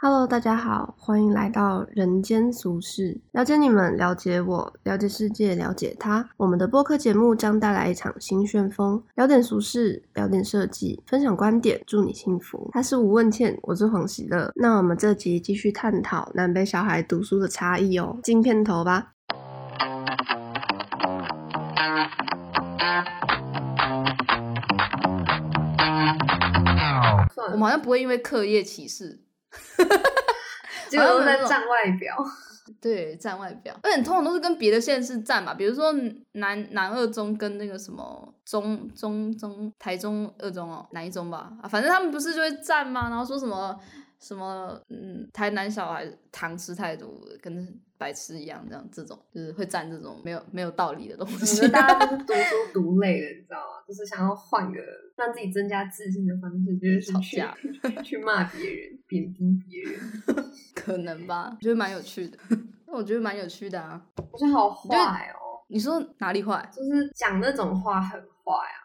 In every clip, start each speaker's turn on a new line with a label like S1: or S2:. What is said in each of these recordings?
S1: Hello，大家好，欢迎来到人间俗世，了解你们，了解我，了解世界，了解他。我们的播客节目将带来一场新旋风，聊点俗事，聊点设计，分享观点，祝你幸福。他是吴问倩，我是黄喜乐。那我们这集继续探讨南北小孩读书的差异哦，进片头吧。
S2: 我们好像不会因为课业歧视。
S1: 结 果都在站外表，
S2: 对，站外表。而且通常都是跟别的县市站嘛，比如说南南二中跟那个什么中中中台中二中哦，哪一中吧？啊，反正他们不是就会站吗？然后说什么什么嗯，台南小孩糖吃太多，跟白痴一样，这样这种就是会占这种没有没有道理的东西。
S1: 大家都是读书读累了，你知道吗？就是想要换个让自己增加自信的方式，就是
S2: 吵架，
S1: 去骂别人，贬低别人，
S2: 可能吧？我觉得蛮有趣的，那 我觉得蛮有趣的啊。
S1: 我觉得好坏哦，
S2: 你说哪里坏？
S1: 就是讲那种话很坏啊。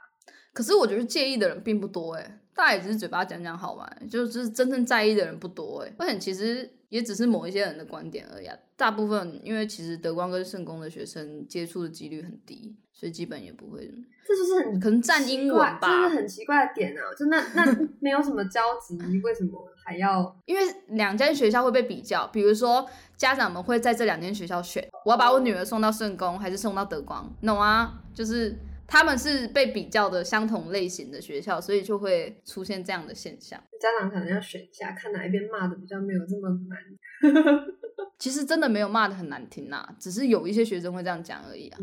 S2: 可是我觉得介意的人并不多哎，大家也只是嘴巴讲讲好玩，就是真正在意的人不多哎。而且其实也只是某一些人的观点而已，大部分因为其实德光跟圣公的学生接触的几率很低，所以基本也不会。
S1: 这就是很
S2: 可能占英文吧，
S1: 这是很奇怪的点啊！就那 那没有什么交集，为什么还要？
S2: 因为两间学校会被比较，比如说家长们会在这两间学校选，我要把我女儿送到圣公还是送到德光，懂啊？就是他们是被比较的相同类型的学校，所以就会出现这样的现象。
S1: 家长可能要选一下，看哪一边骂的比较没有这么难。
S2: 其实真的没有骂的很难听呐，只是有一些学生会这样讲而已啊。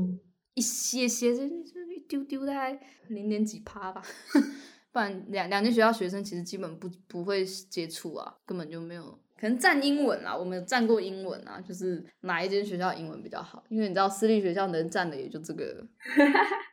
S2: 一些些，就就一丢丢，大概零点几趴吧。不然两两间学校学生其实基本不不会接触啊，根本就没有。可能占英文啊，我们有占过英文啊，就是哪一间学校英文比较好？因为你知道私立学校能占的也就这个，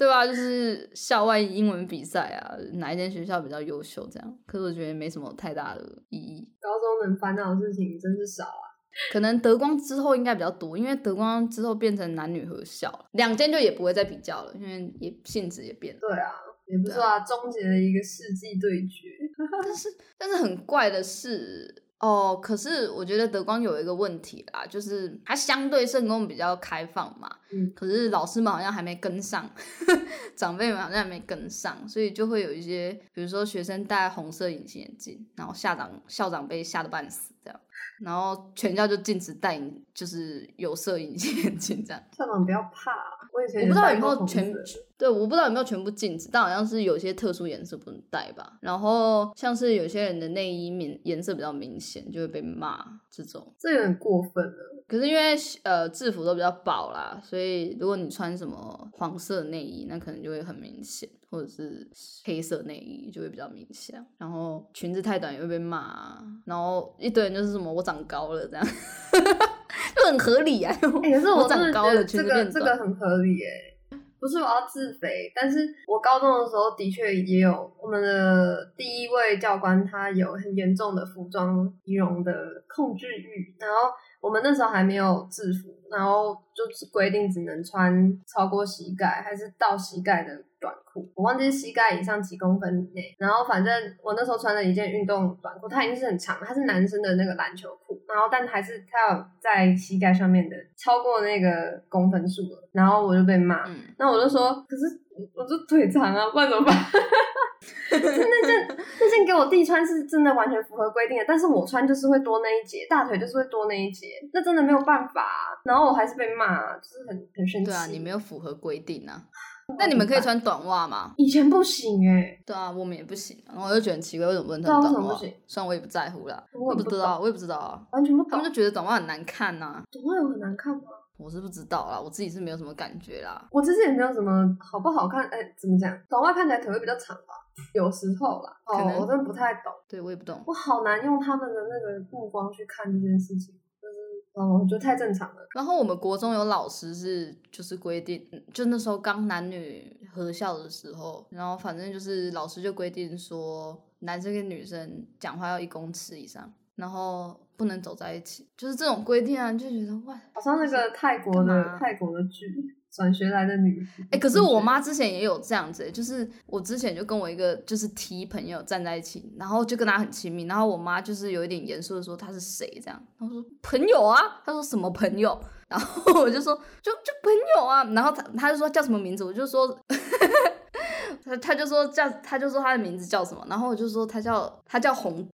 S2: 对吧？就是校外英文比赛啊，哪一间学校比较优秀这样。可是我觉得没什么太大的意义。
S1: 高中能烦恼的事情真是少啊。
S2: 可能德光之后应该比较多，因为德光之后变成男女合校，两间就也不会再比较了，因为也性质也变了。
S1: 对啊，也不错啊，终结了一个世纪对决。
S2: 但是但是很怪的是哦，可是我觉得德光有一个问题啦，就是它相对圣公比较开放嘛，嗯，可是老师们好像还没跟上，长辈们好像还没跟上，所以就会有一些，比如说学生戴红色隐形眼镜，然后校长校长被吓得半死这样。然后全校就禁止戴，就是有色隐形眼镜这样。
S1: 校长不要怕，我以前
S2: 我不知道有没有全对，我不知道有没有全部禁止，但好像是有些特殊颜色不能戴吧。然后像是有些人的内衣明颜色比较明显，就会被骂这种。
S1: 这有点过分了。
S2: 可是因为呃制服都比较薄啦，所以如果你穿什么黄色内衣，那可能就会很明显。或者是黑色内衣就会比较明显，然后裙子太短也会被骂，然后一堆人就是什么我长高了这样，就很合理啊。
S1: 可是
S2: 我长高了，裙子变
S1: 短，这个很合理哎，不是我要自肥，但是我高中的时候的确也有我们的第一位教官，他有很严重的服装仪容的控制欲，然后。我们那时候还没有制服，然后就是规定只能穿超过膝盖还是到膝盖的短裤，我忘记是膝盖以上几公分以内。然后反正我那时候穿了一件运动短裤，它已经是很长，它是男生的那个篮球裤，然后但还是它有在膝盖上面的超过那个公分数了，然后我就被骂，那我就说，可是我就腿长啊，不然怎么办？那件那件给我弟穿是真的完全符合规定的，但是我穿就是会多那一截，大腿就是会多那一截，那真的没有办法。然后我还是被骂，就是很很生气。
S2: 对啊，你没有符合规定啊。那你们可以穿短袜吗？
S1: 以前不行哎。
S2: 对啊，我们也不行。然后我就觉得很奇怪，为什么不能穿短袜？虽然我也不在乎啦，我也不知道，我也不知道啊。
S1: 完全不懂。
S2: 他们就觉得短袜很难看呐。
S1: 短袜有很难看吗？
S2: 我是不知道啦，我自己是没有什么感觉啦。
S1: 我其实也没有什么好不好看，哎，怎么讲？短袜看起来腿会比较长吧？有时候啦，哦，我真的不太懂。
S2: 对，我也不懂。
S1: 我好难用他们的那个目光去看这件事情，就是，哦，我觉得太正常了。
S2: 然后我们国中有老师是，就是规定，就那时候刚男女合校的时候，然后反正就是老师就规定说，男生跟女生讲话要一公尺以上。然后不能走在一起，就是这种规定啊，就觉得哇，
S1: 好像那个泰国的泰国的剧，转学来的女，
S2: 哎，可是我妈之前也有这样子，就是我之前就跟我一个就是 T 朋友站在一起，然后就跟他很亲密，然后我妈就是有一点严肃的说他是谁这样，她说朋友啊，她说什么朋友，然后我就说就就朋友啊，然后他他就说叫什么名字，我就说 他他就说叫他就说他的名字叫什么，然后我就说他叫他叫红，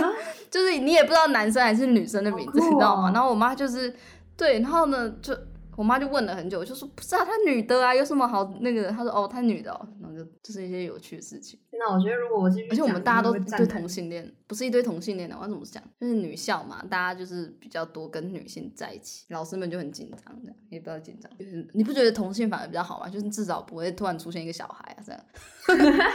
S2: 就是你也不知道男生还是女生的名字，你知道吗？然后我妈就是对，然后呢就。我妈就问了很久，就说不是啊，她女的啊，有什么好那个？她说哦，她女的，然后就就是一些有趣的事情。
S1: 那我觉得如果我继续，
S2: 而且我们大家都对同性恋，不是一堆同性恋的，我要怎么讲？就是女校嘛，大家就是比较多跟女性在一起，老师们就很紧张这样，也不要紧张。就是你不觉得同性反而比较好吗？就是至少不会突然出现一个小孩啊这样，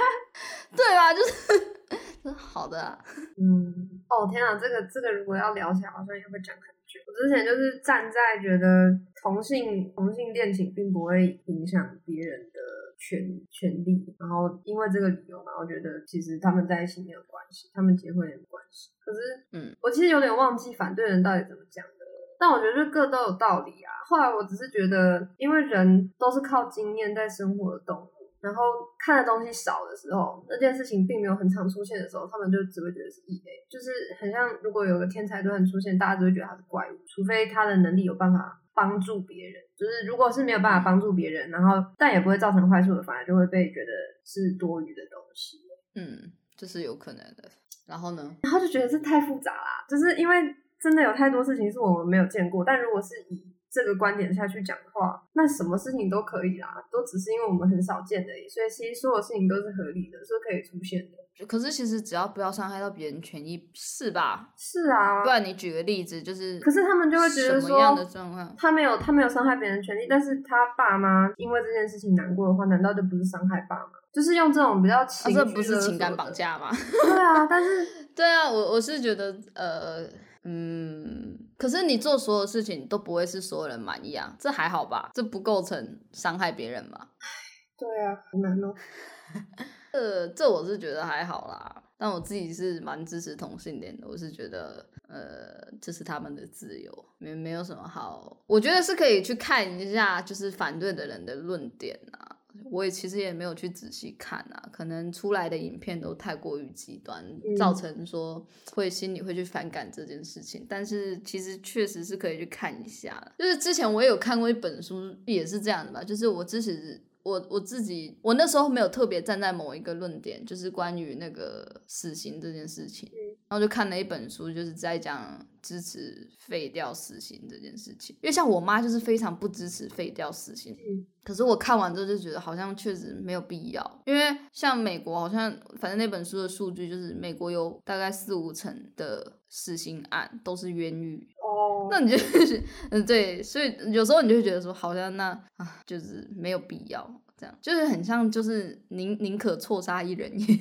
S2: 对吧？就是 好的。
S1: 嗯，哦天啊，这个这个如果要聊起来，好像也会讲很久。我之前就是站在觉得同性同性恋情并不会影响别人的权权利，然后因为这个理由，然后觉得其实他们在一起没有关系，他们结婚也没关系。可是，嗯，我其实有点忘记反对人到底怎么讲的，但我觉得各都有道理啊。后来我只是觉得，因为人都是靠经验在生活的动物。然后看的东西少的时候，那件事情并没有很常出现的时候，他们就只会觉得是异类，就是很像如果有个天才突然出现，大家就会觉得他是怪物，除非他的能力有办法帮助别人。就是如果是没有办法帮助别人，然后但也不会造成坏处的，反而就会被觉得是多余的东西。
S2: 嗯，这是有可能的。然后呢？
S1: 然后就觉得这太复杂啦，就是因为真的有太多事情是我们没有见过，但如果是以这个观点下去讲的话，那什么事情都可以啦，都只是因为我们很少见而已，所以其实所有事情都是合理的，是可以出现的。
S2: 可是其实只要不要伤害到别人权益，是吧？
S1: 是啊。
S2: 不然你举个例子，就是，
S1: 可是他们就会觉得说，
S2: 样的状况？
S1: 他没有，他没有伤害别人权利，但是他爸妈因为这件事情难过的话，难道就不是伤害爸妈？就是用这种比较情，
S2: 这不是情感绑架吗？
S1: 对啊，但是
S2: 对啊，我我是觉得，呃。嗯，可是你做所有事情都不会是所有人满意啊，这还好吧？这不构成伤害别人吧？
S1: 对啊，好难哦。
S2: 呃，这我是觉得还好啦，但我自己是蛮支持同性恋的。我是觉得，呃，这是他们的自由，没没有什么好。我觉得是可以去看一下，就是反对的人的论点啊。我也其实也没有去仔细看啊，可能出来的影片都太过于极端，造成说会心里会去反感这件事情。但是其实确实是可以去看一下，就是之前我也有看过一本书，也是这样的吧，就是我支持。我我自己，我那时候没有特别站在某一个论点，就是关于那个死刑这件事情，然后就看了一本书，就是在讲支持废掉死刑这件事情。因为像我妈就是非常不支持废掉死刑，可是我看完之后就觉得好像确实没有必要。因为像美国好像，反正那本书的数据就是美国有大概四五成的死刑案都是冤狱。哦，那你就是，嗯，对，所以有时候你就会觉得说，好像那啊，就是没有必要这样，就是很像，就是宁宁可错杀一人，也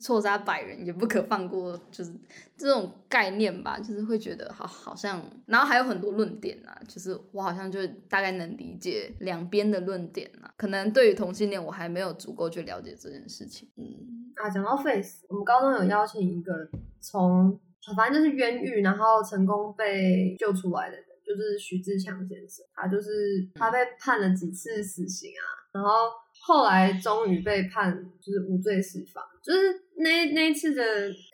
S2: 错杀百人，也不可放过，就是这种概念吧，就是会觉得好，好像，然后还有很多论点啊，就是我好像就大概能理解两边的论点啊，可能对于同性恋，我还没有足够去了解这件事情。
S1: 嗯，啊，讲到 face，我们高中有邀请一个从。反正就是冤狱，然后成功被救出来的人，就是徐志强先生。他就是他被判了几次死刑啊，然后后来终于被判就是无罪释放。就是那那一次的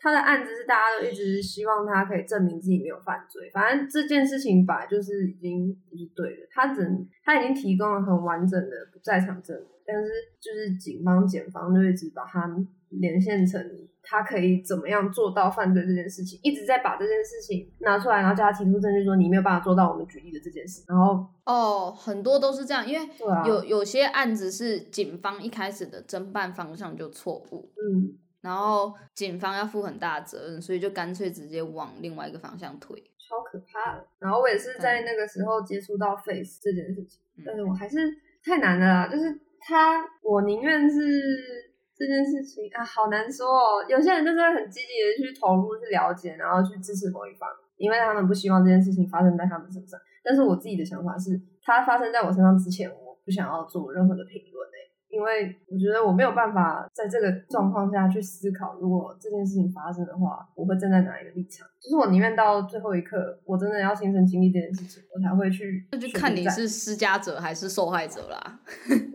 S1: 他的案子是大家都一直希望他可以证明自己没有犯罪。反正这件事情本来就是已经不是对的，他只他已经提供了很完整的不在场证明，但是就是警方检方就一直把他连线成。他可以怎么样做到犯罪这件事情？一直在把这件事情拿出来，然后叫他提出证据，说你没有办法做到我们举例的这件事。然后
S2: 哦，很多都是这样，因为有有些案子是警方一开始的侦办方向就错误，嗯，然后警方要负很大责任，所以就干脆直接往另外一个方向推，
S1: 超可怕的。然后我也是在那个时候接触到 face 这件事情，但是我还是太难了啦，就是他，我宁愿是。这件事情啊，好难说哦。有些人就是会很积极的去投入、去了解，然后去支持某一方，因为他们不希望这件事情发生在他们身上。但是我自己的想法是，它发生在我身上之前，我不想要做任何的评论诶。因为我觉得我没有办法在这个状况下去思考，如果这件事情发生的话，我会站在哪一个立场。就是我宁愿到最后一刻，我真的要亲身经历这件事情，我才会去。
S2: 那就看你是施加者还是受害者啦。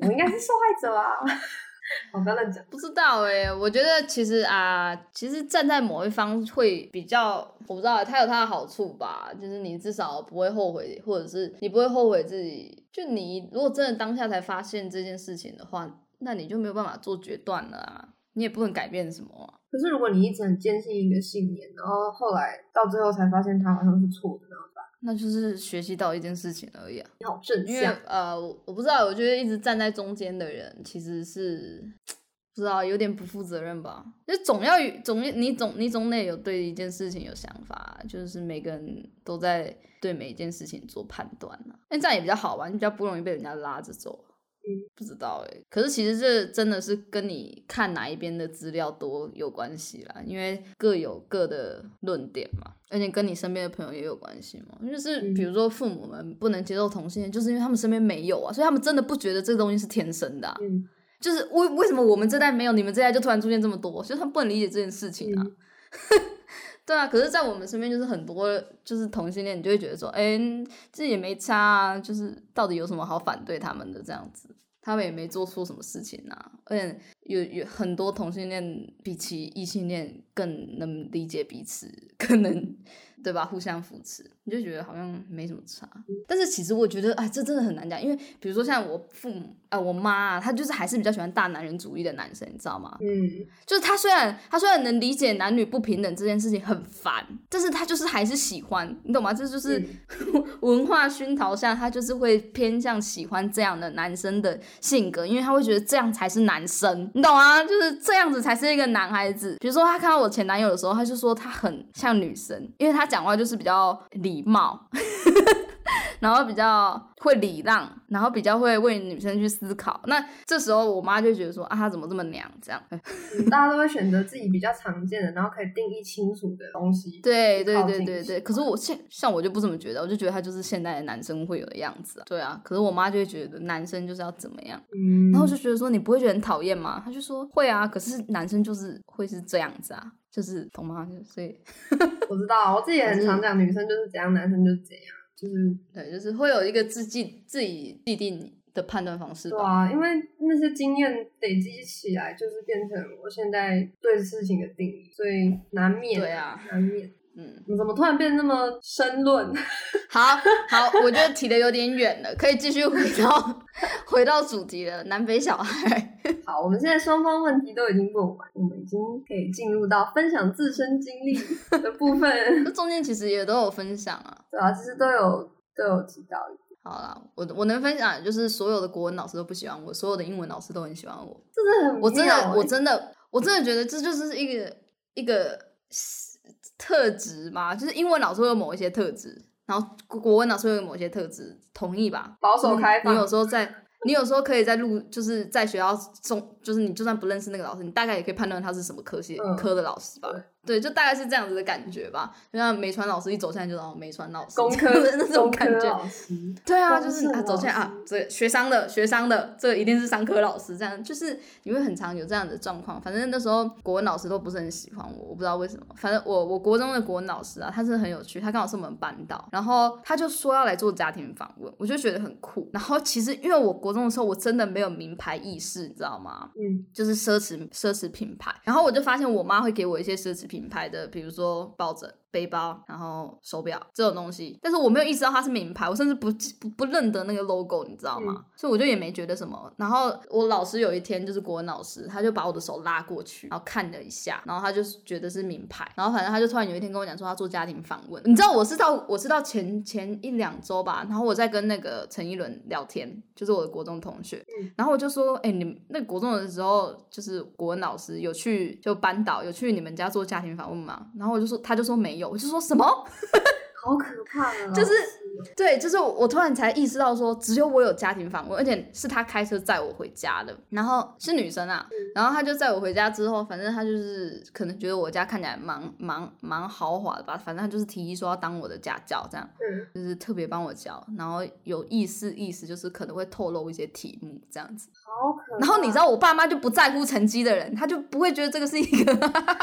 S1: 我应该是受害者啊。我不要乱讲。
S2: 不知道哎，我觉得其实啊，其实站在某一方会比较，我不知道，它有它的好处吧。就是你至少不会后悔，或者是你不会后悔自己。就你如果真的当下才发现这件事情的话，那你就没有办法做决断了啊，你也不能改变什么。
S1: 可是如果你一直很坚信一个信念，然后后来到最后才发现它好像是错的，那怎么办？
S2: 那就是学习到一件事情而已啊。
S1: 你好正向。
S2: 呃，我不知道，我觉得一直站在中间的人其实是不知道有点不负责任吧。就总要总你总你总得有对一件事情有想法，就是每个人都在对每一件事情做判断呢。那这样也比较好玩，你比较不容易被人家拉着走。
S1: 嗯，
S2: 不知道哎，可是其实这真的是跟你看哪一边的资料多有关系啦，因为各有各的论点嘛，而且跟你身边的朋友也有关系嘛。就是比如说父母们不能接受同性恋，就是因为他们身边没有啊，所以他们真的不觉得这个东西是天生的。
S1: 嗯，
S2: 就是为为什么我们这代没有，你们这代就突然出现这么多，所以他们不能理解这件事情啊。对啊，可是，在我们身边就是很多就是同性恋，你就会觉得说，哎，这也没差啊，就是到底有什么好反对他们的这样子？他们也没做错什么事情啊，而且有有很多同性恋比起异性恋更能理解彼此，更能。对吧？互相扶持，你就觉得好像没什么差。但是其实我觉得，哎，这真的很难讲。因为比如说像我父母啊，我妈啊，她就是还是比较喜欢大男人主义的男生，你知道吗？
S1: 嗯，
S2: 就是她虽然她虽然能理解男女不平等这件事情很烦，但是她就是还是喜欢，你懂吗？这就是 文化熏陶下，她就是会偏向喜欢这样的男生的性格，因为她会觉得这样才是男生，你懂吗？就是这样子才是一个男孩子。比如说她看到我前男友的时候，她就说他很像女生，因为他。讲话就是比较礼貌，然后比较会礼让，然后比较会为女生去思考。那这时候我妈就觉得说啊，他怎么这么娘？这样，
S1: 大家都会选择自己比较常见的，然后可以定义清楚的东西。
S2: 对对对对对。可是我现像我就不这么觉得，我就觉得他就是现代的男生会有的样子。对啊。可是我妈就会觉得男生就是要怎么样？
S1: 嗯。
S2: 然后就觉得说你不会觉得很讨厌吗？她就说会啊。可是男生就是会是这样子啊。就是懂吗？所以
S1: 我知道，我自己也很常讲，女生就是怎样，男生就是怎样，就是
S2: 对，就是会有一个自己自己既定的判断方式。
S1: 对啊，因为那些经验累积起来，就是变成我现在对事情的定义，所以难免
S2: 对啊，
S1: 难免。嗯，你怎么突然变得那么深论？
S2: 好好，我觉得提的有点远了，可以继续回到回到主题了。南北小孩，
S1: 好，我们现在双方问题都已经问完，我们已经可以进入到分享自身经历的部分。
S2: 这中间其实也都有分享啊，
S1: 对啊，其实都有都有提到。
S2: 好啦，我我能分享就是所有的国文老师都不喜欢我，所有的英文老师都很喜欢我。
S1: 真的很，
S2: 我真的我真的我真的觉得这就是一个一个。特质嘛，就是英文老师会有某一些特质，然后国文老师会有某些特质，同意吧？
S1: 保守开放。
S2: 你有时候在，你有时候可以在录，就是在学校中，就是你就算不认识那个老师，你大概也可以判断他是什么科系科的老师吧。对，就大概是这样子的感觉吧。就像美川老师一走进来就哦美川老师，
S1: 工 科
S2: 的那种感觉。对啊，就
S1: 是
S2: 啊，走进来啊，这学商的学商的，这一定是商科老师。这样就是你会很常有这样的状况。反正那时候国文老师都不是很喜欢我，我不知道为什么。反正我我国中的国文老师啊，他是很有趣，他刚好是我们班导，然后他就说要来做家庭访问，我就觉得很酷。然后其实因为我国中的时候我真的没有名牌意识，你知道吗？
S1: 嗯，
S2: 就是奢侈奢侈品牌。然后我就发现我妈会给我一些奢侈品品牌的，比如说抱枕。背包，然后手表这种东西，但是我没有意识到它是名牌，我甚至不不不认得那个 logo，你知道吗？所以我就也没觉得什么。然后我老师有一天就是国文老师，他就把我的手拉过去，然后看了一下，然后他就觉得是名牌。然后反正他就突然有一天跟我讲说他做家庭访问，你知道我是到我是到前前一两周吧，然后我在跟那个陈一伦聊天，就是我的国中同学，然后我就说，哎，你那国中的时候就是国文老师有去就班导有去你们家做家庭访问吗？然后我就说，他就说没有。我就说什么，
S1: 好可怕啊！
S2: 就是对，就是我突然才意识到说，只有我有家庭访问，而且是他开车载我回家的。然后是女生啊，然后他就载我回家之后，反正他就是可能觉得我家看起来蛮蛮蛮豪华的吧，反正他就是提议说要当我的家教，这样，就是特别帮我教，然后有意思意思就是可能会透露一些题目这样子。
S1: 好可。
S2: 然后你知道我爸妈就不在乎成绩的人，他就不会觉得这个是一个，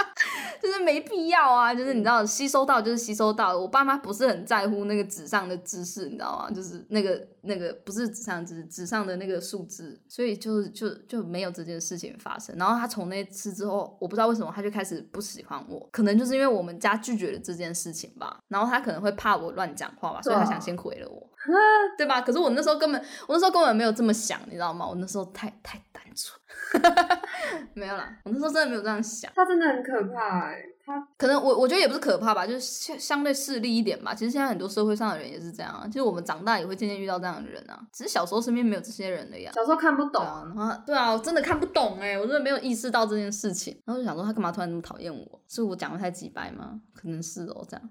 S2: 就是没必要啊，就是你知道吸收到就是吸收到，我爸妈不是很在乎那个纸上的知识，你知道吗？就是那个那个不是纸上纸纸上的那个数字，所以就就就没有这件事情发生。然后他从那次之后，我不知道为什么他就开始不喜欢我，可能就是因为我们家拒绝了这件事情吧。然后他可能会怕我乱讲话吧，所以他想先毁了我。对吧？可是我那时候根本，我那时候根本没有这么想，你知道吗？我那时候太太单纯，没有啦。我那时候真的没有这样想。
S1: 他真的很可怕哎，他
S2: 可能我我觉得也不是可怕吧，就是相相对势利一点吧。其实现在很多社会上的人也是这样啊，其实我们长大也会渐渐遇到这样的人啊。只是小时候身边没有这些人的呀。
S1: 小时候看不懂
S2: 啊，然后对啊，我真的看不懂哎，我真的没有意识到这件事情。然后就想说他干嘛突然那么讨厌我？是我讲的太直白吗？可能是哦，这样。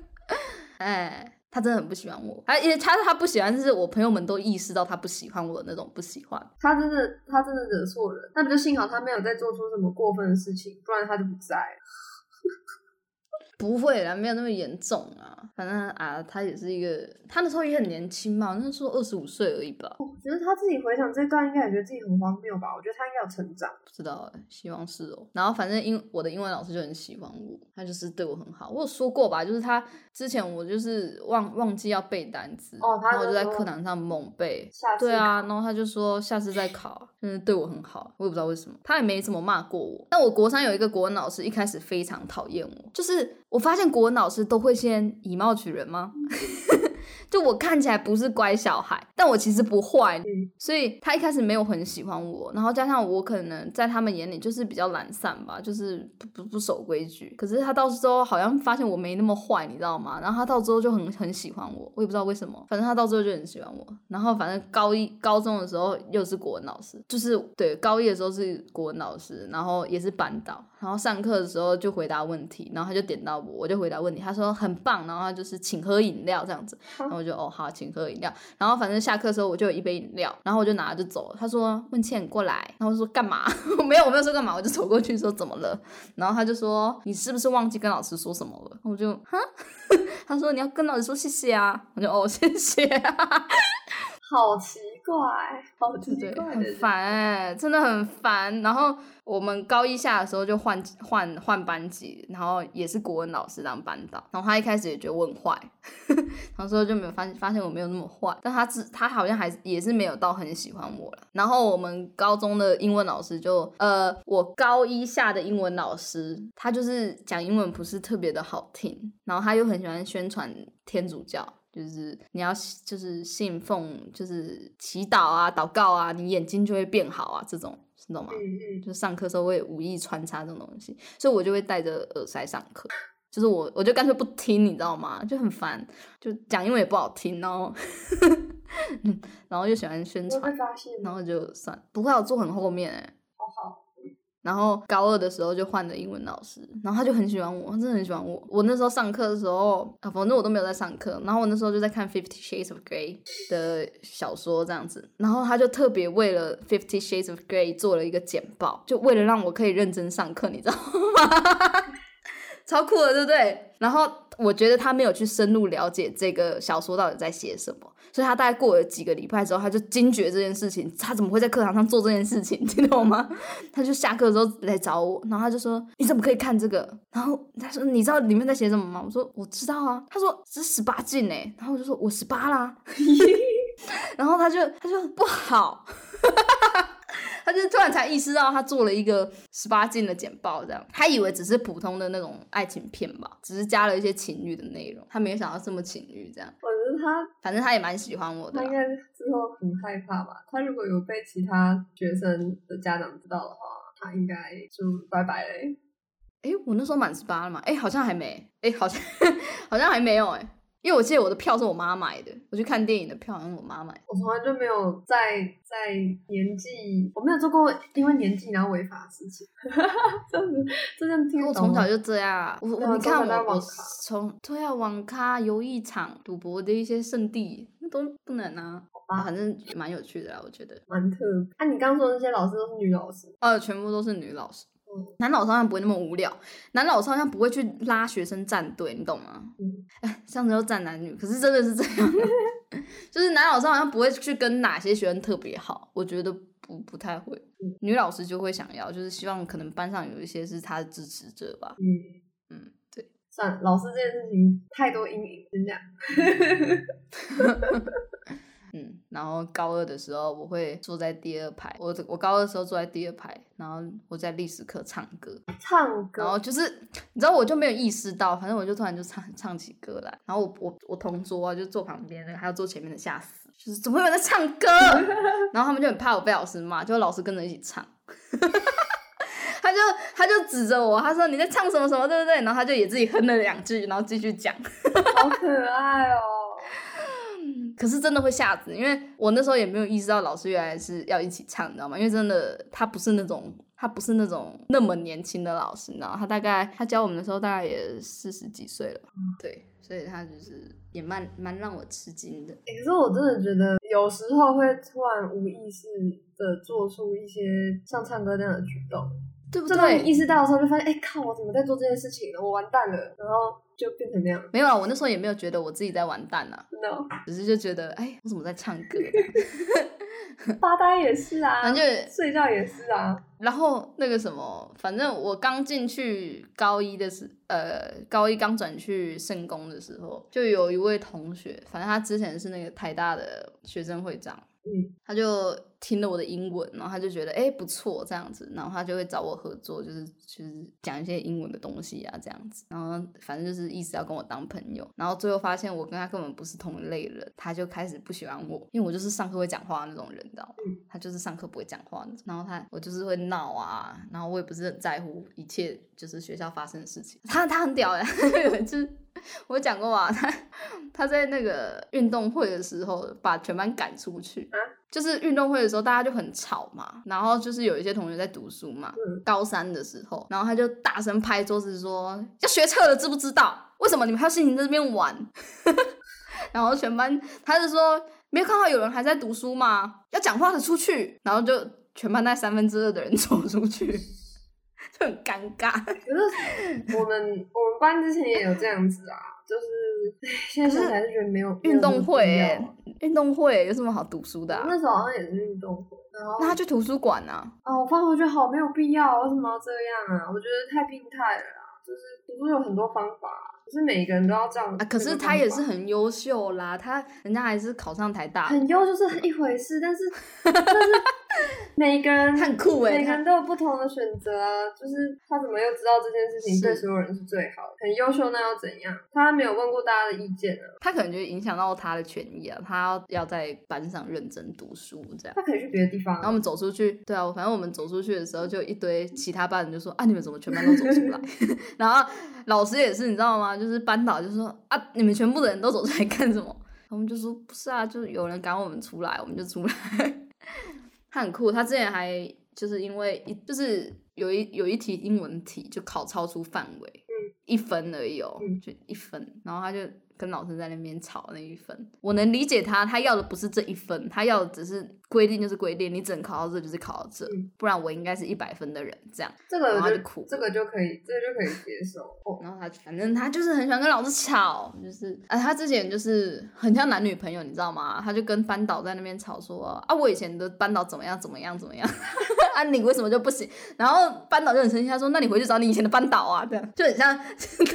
S2: 哎。他真的很不喜欢我，他因为他他不喜欢，就是我朋友们都意识到他不喜欢我的那种不喜欢。
S1: 他真的他真的惹错人，那不就幸好他没有再做出什么过分的事情，不然他就不在了。
S2: 不会啦，没有那么严重啊。反正啊，他也是一个，他那时候也很年轻嘛，那时候二十五岁而已吧。
S1: 我觉得他自己回想这段，应该也觉得自己很荒谬吧。我觉得他应该有成长，
S2: 不知道哎，希望是哦。然后反正英我的英文老师就很喜欢我，他就是对我很好。我有说过吧，就是他之前我就是忘忘记要背单词，然后我就在课堂上猛背。对啊，然后他就说下次再考，真的对我很好。我也不知道为什么，他也没怎么骂过我。但我国三有一个国文老师，一开始非常讨厌我，就是。我发现国文老师都会先以貌取人吗？就我看起来不是乖小孩，但我其实不坏，所以他一开始没有很喜欢我。然后加上我可能在他们眼里就是比较懒散吧，就是不不不守规矩。可是他到时候好像发现我没那么坏，你知道吗？然后他到之后就很很喜欢我，我也不知道为什么，反正他到之后就很喜欢我。然后反正高一高中的时候又是国文老师，就是对高一的时候是国文老师，然后也是班导。然后上课的时候就回答问题，然后他就点到我，我就回答问题。他说很棒，然后他就是请喝饮料这样子。然后我就哦好，请喝饮料。然后反正下课的时候我就有一杯饮料，然后我就拿着走。他说问倩过来，然后我说干嘛？我 没有我没有说干嘛，我就走过去说怎么了？然后他就说你是不是忘记跟老师说什么了？我就哈，他说你要跟老师说谢谢啊。我就哦谢谢。
S1: 好奇怪，好奇怪，
S2: 很烦哎，真的很烦。然后我们高一下的时候就换换换班级，然后也是国文老师当班导。然后他一开始也觉得我很坏，然后之后就没有发现发现我没有那么坏，但他只他好像还也是没有到很喜欢我了。然后我们高中的英文老师就呃，我高一下的英文老师，他就是讲英文不是特别的好听，然后他又很喜欢宣传天主教。就是你要就是信奉，就是祈祷啊、祷告啊，你眼睛就会变好啊，这种你懂吗？嗯嗯。就上课时候会无意穿插这种东西，所以我就会戴着耳塞上课。就是我我就干脆不听，你知道吗？就很烦，就讲英文也不好听，然后然后又喜欢宣传，然后就算不会，我坐很后面哎。然后高二的时候就换了英文老师，然后他就很喜欢我，真的很喜欢我。我那时候上课的时候啊，反正我都没有在上课。然后我那时候就在看《Fifty Shades of Grey》的小说这样子，然后他就特别为了《Fifty Shades of Grey》做了一个简报，就为了让我可以认真上课，你知道吗？超酷的，对不对？然后我觉得他没有去深入了解这个小说到底在写什么。所以他大概过了几个礼拜之后，他就惊觉这件事情，他怎么会在课堂上做这件事情？听懂吗？他就下课的时候来找我，然后他就说：“你怎么可以看这个？”然后他说：“你知道里面在写什么吗？”我说：“我知道啊。”他说：“是十八禁哎。”然后我就说：“我十八啦。”然后他就他就不好。他就突然才意识到，他做了一个十八禁的简报，这样他以为只是普通的那种爱情片吧，只是加了一些情欲的内容，他没有想到这么情欲，这样。
S1: 他，
S2: 反正他也蛮喜欢我的。
S1: 他应该之后很害怕吧？他如果有被其他学生的家长知道的话，他应该就拜拜嘞。
S2: 哎，我那时候满十八了嘛？哎，好像还没，哎，好像 好像还没有，哎。因为我记得我的票是我妈买的，我去看电影的票好像我妈买。
S1: 我从来就没有在在年纪，我没有做过因为年纪然后违法的事情。这样子，这样听
S2: 我从小就这样啊，我
S1: 啊
S2: 我你看我我
S1: 从
S2: 对啊网咖、游艺场、赌博的一些圣地那都不能啊，
S1: 吧
S2: 反正也蛮有趣的啦，我觉得。
S1: 蛮特别。啊，你刚刚说的那些老师都是女老师，
S2: 呃，全部都是女老师。
S1: 嗯
S2: 男老师好像不会那么无聊，男老师好像不会去拉学生站队，你懂吗？
S1: 嗯，
S2: 哎，这样子又站男女，可是真的是这样，就是男老师好像不会去跟哪些学生特别好，我觉得不不太会。
S1: 嗯
S2: 女老师就会想要，就是希望可能班上有一些是他的支持者吧。
S1: 嗯，
S2: 嗯，对。
S1: 算了，老师这件事情太多阴影，真这样。
S2: 嗯，然后高二的时候，我会坐在第二排。我我高二的时候坐在第二排，然后我在历史课唱歌，
S1: 唱歌，
S2: 然后就是你知道，我就没有意识到，反正我就突然就唱唱起歌来。然后我我我同桌啊，就坐旁边的，还有坐前面的，吓死，就是怎么会有人在唱歌？然后他们就很怕我被老师骂，就老师跟着一起唱。他就他就指着我，他说你在唱什么什么，对不对？然后他就也自己哼了两句，然后继续讲。
S1: 好可爱哦。
S2: 可是真的会吓死，因为我那时候也没有意识到老师原来是要一起唱，你知道吗？因为真的他不是那种他不是那种那么年轻的老师，你知道？他大概他教我们的时候大概也四十几岁了吧，对，所以他就是也蛮蛮让我吃惊的。
S1: 欸可是我真的觉得，有时候会突然无意识的做出一些像唱歌那样的举动，
S2: 对不
S1: 就当你意
S2: 对？
S1: 识到的时候，就发现，哎、靠，我怎么在做这件事情呢？我完蛋了，然后就变成那样。
S2: 没有啊，我那时候也没有觉得我自己在完蛋啊，
S1: 真的哦，
S2: 只是就觉得，哎，我怎么在唱歌？
S1: 发呆也是啊，
S2: 反正就
S1: 睡觉也是啊。
S2: 然后那个什么，反正我刚进去高一的时，呃，高一刚转去圣公的时候，就有一位同学，反正他之前是那个台大的学生会长，
S1: 嗯，
S2: 他就听了我的英文，然后他就觉得哎、诶不错这样子，然后他就会找我合作，就是就是讲一些英文的东西啊这样子，然后反正就是意思要跟我当朋友，然后最后发现我跟他根本不是同一类人，他就开始不喜欢我，因为我就是上课会讲话的那种人，你知道吗？
S1: 嗯
S2: 他就是上课不会讲话然后他我就是会闹啊，然后我也不是很在乎一切就是学校发生的事情，他他很屌哎，有一次我讲过啊，他他在那个运动会的时候把全班赶出去。
S1: 啊
S2: 就是运动会的时候，大家就很吵嘛，然后就是有一些同学在读书嘛，
S1: 嗯
S2: 高三的时候，然后他就大声拍桌子说：“要学车了，知不知道？为什么你们还有心情在这边玩？” 然后全班他就说：“没有看到有人还在读书吗？要讲话的出去。”然后就全班那三分之二的人走出去，就很尴尬。
S1: 可是我们我们班之前也有这样子啊，就是唉 现在想起来是觉得没有
S2: 运动会、运动会有什么好读书的、啊？
S1: 那时候好像也是运动会，然后
S2: 那他去图书馆啊？
S1: 啊，我发现我觉得好没有必要，为什么要这样啊？我觉得太病态了啦。就是读书有很多方法，不是每一个人都要这样
S2: 啊，可是他也是很优秀啦，他人家还是考上台大，
S1: 很优秀是一回事，但是但 是 每个人
S2: 他很酷欸
S1: 每个人都有不同的选择啊。就是他怎么又知道这件事情对所有人是最好的？很优秀那又怎样？他没有问过大家的意见啊，
S2: 他可能就影响到他的权益啊，他要要在班上认真读书这样。
S1: 他可以去别的地方啊。
S2: 然后我们走出去，对啊，反正我们走出去的时候，就一堆其他班人就说啊，你们怎么全班都走出来？然后老师也是，你知道吗？就是班导就说啊，你们全部的人都走出来干什么？我们就说不是啊，就是有人赶我们出来，我们就出来。他很酷，他之前还就是因为一就是有一有一题英文题就考超出范围，
S1: 嗯，
S2: 一分而已哦，
S1: 嗯。
S2: 就一分，然后他就跟老师在那边吵那一分。我能理解他，他要的不是这一分，他要的只是规定就是规定，你只能考到这就是考到这，
S1: 嗯
S2: 不然我应该是一百分的人这样。
S1: 这个我觉得
S2: 然后他就苦
S1: 这个就可以，这个就可以接受。哦，
S2: 然后他反正他就是很喜欢跟老师吵，就是啊，他之前就是很像男女朋友，你知道吗？他就跟班导在那边吵说啊，我以前的班导怎么样怎么样怎么样，啊你为什么就不行？然后班导就很生气，他说那你回去找你以前的班导啊，这样就很像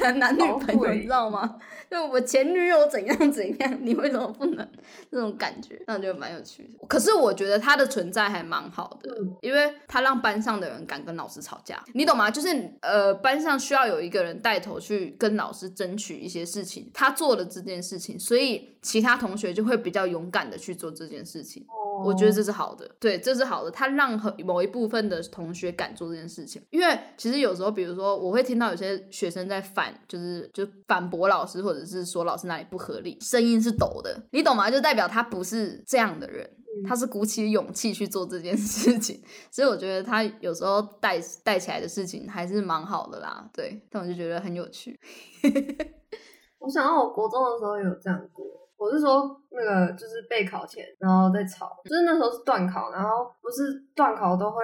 S2: 男 男女朋友，你知道吗？就我前女友怎样怎样，你为什么不能？那种感觉，那我觉得蛮有趣的。可是我觉得他的存在还蛮好的，
S1: 嗯
S2: 因为他让班上的人敢跟老师吵架，你懂吗？就是呃，班上需要有一个人带头去跟老师争取一些事情，他做了这件事情，所以其他同学就会比较勇敢的去做这件事情。
S1: 哦，
S2: 我觉得这是好的，对，这是好的。他让某一部分的同学敢做这件事情，因为其实有时候，比如说，我会听到有些学生在反，就是就反驳老师，或者是说老师哪里不合理，声音是抖的，你懂吗？就代表他不是这样的人，他是鼓起勇气去做这件 事情。所以我觉得他有时候带带起来的事情还是蛮好的啦，对。但我就觉得很有趣。
S1: 我想到我国中的时候有这样过，我是说。那个就是备考前，然后再吵，就是那时候是断考，然后不是断考都会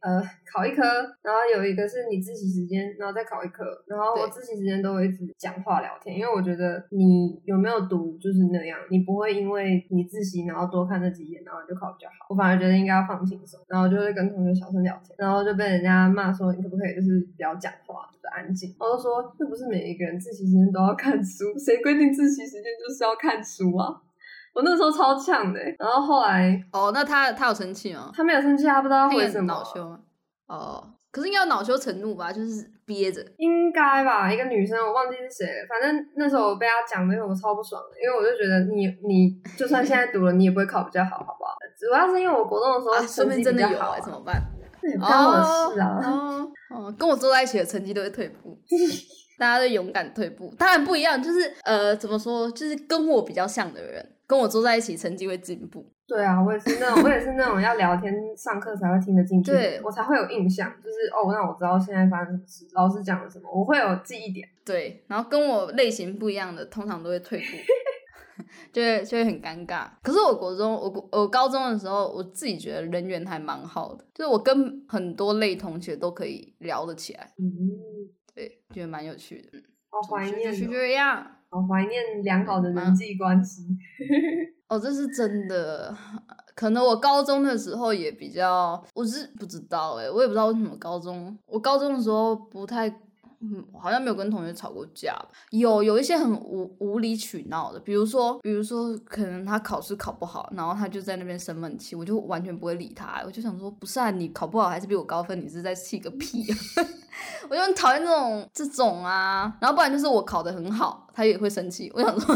S1: 呃考一科，然后有一个是你自习时间，然后再考一科，然后我自习时间都会一直讲话聊天，因为我觉得你有没有读就是那样，你不会因为你自习然后多看那几眼，然后就考比较好。我反而觉得应该要放轻松，然后就会跟同学小声聊天，然后就被人家骂说你可不可以就是不要讲话，就是安静。我就说又不是每一个人自习时间都要看书，谁规定自习时间就是要看书啊？我那时候超呛的，然后后来
S2: 哦，那他他有生气吗？
S1: 他没有生气，他不知道为什么
S2: 恼羞哦，可是应该要恼羞成怒吧，就是憋着。
S1: 应该吧，一个女生，我忘记是谁了。反正那时候我被他讲的，我超不爽的，因为我就觉得你你就算现在读了，你也不会考比较好，好不好？主要是因为我国中的时候成绩
S2: 真的
S1: 有好，
S2: 怎么办？
S1: 关我的事啊！
S2: 哦，跟我坐在一起的成绩都会退步。大家都勇敢退步，当然不一样，就是呃，怎么说，就是跟我比较像的人，跟我坐在一起，成绩会进步。
S1: 对啊，我也是那种，我也是那种要聊天、上课才会听得进去，对我才会有印象。就是哦，那我知道现在发生什么事，老师讲了什么，我会有记忆点。
S2: 对，然后跟我类型不一样的，通常都会退步，就会就会很尴尬。可是我国中，我我高中的时候，我自己觉得人缘还蛮好的，就是我跟很多类同学都可以聊得起来。嗯。对，觉得蛮有趣的，
S1: 好怀念，
S2: 就是这样，
S1: 好怀念良好的人际关系。
S2: 哦，这是真的，可能我高中的时候也比较，我是不知道哎，我也不知道为什么高中，我高中的时候不太。嗯，好像没有跟同学吵过架。有有一些很无无理取闹的，比如说，比如说，可能他考试考不好，然后他就在那边生闷气，我就完全不会理他。我就想说，不是啊，你考不好还是比我高分，你是在气个屁啊！我就很讨厌这种这种啊。然后不然就是我考得很好，他也会生气。我想说，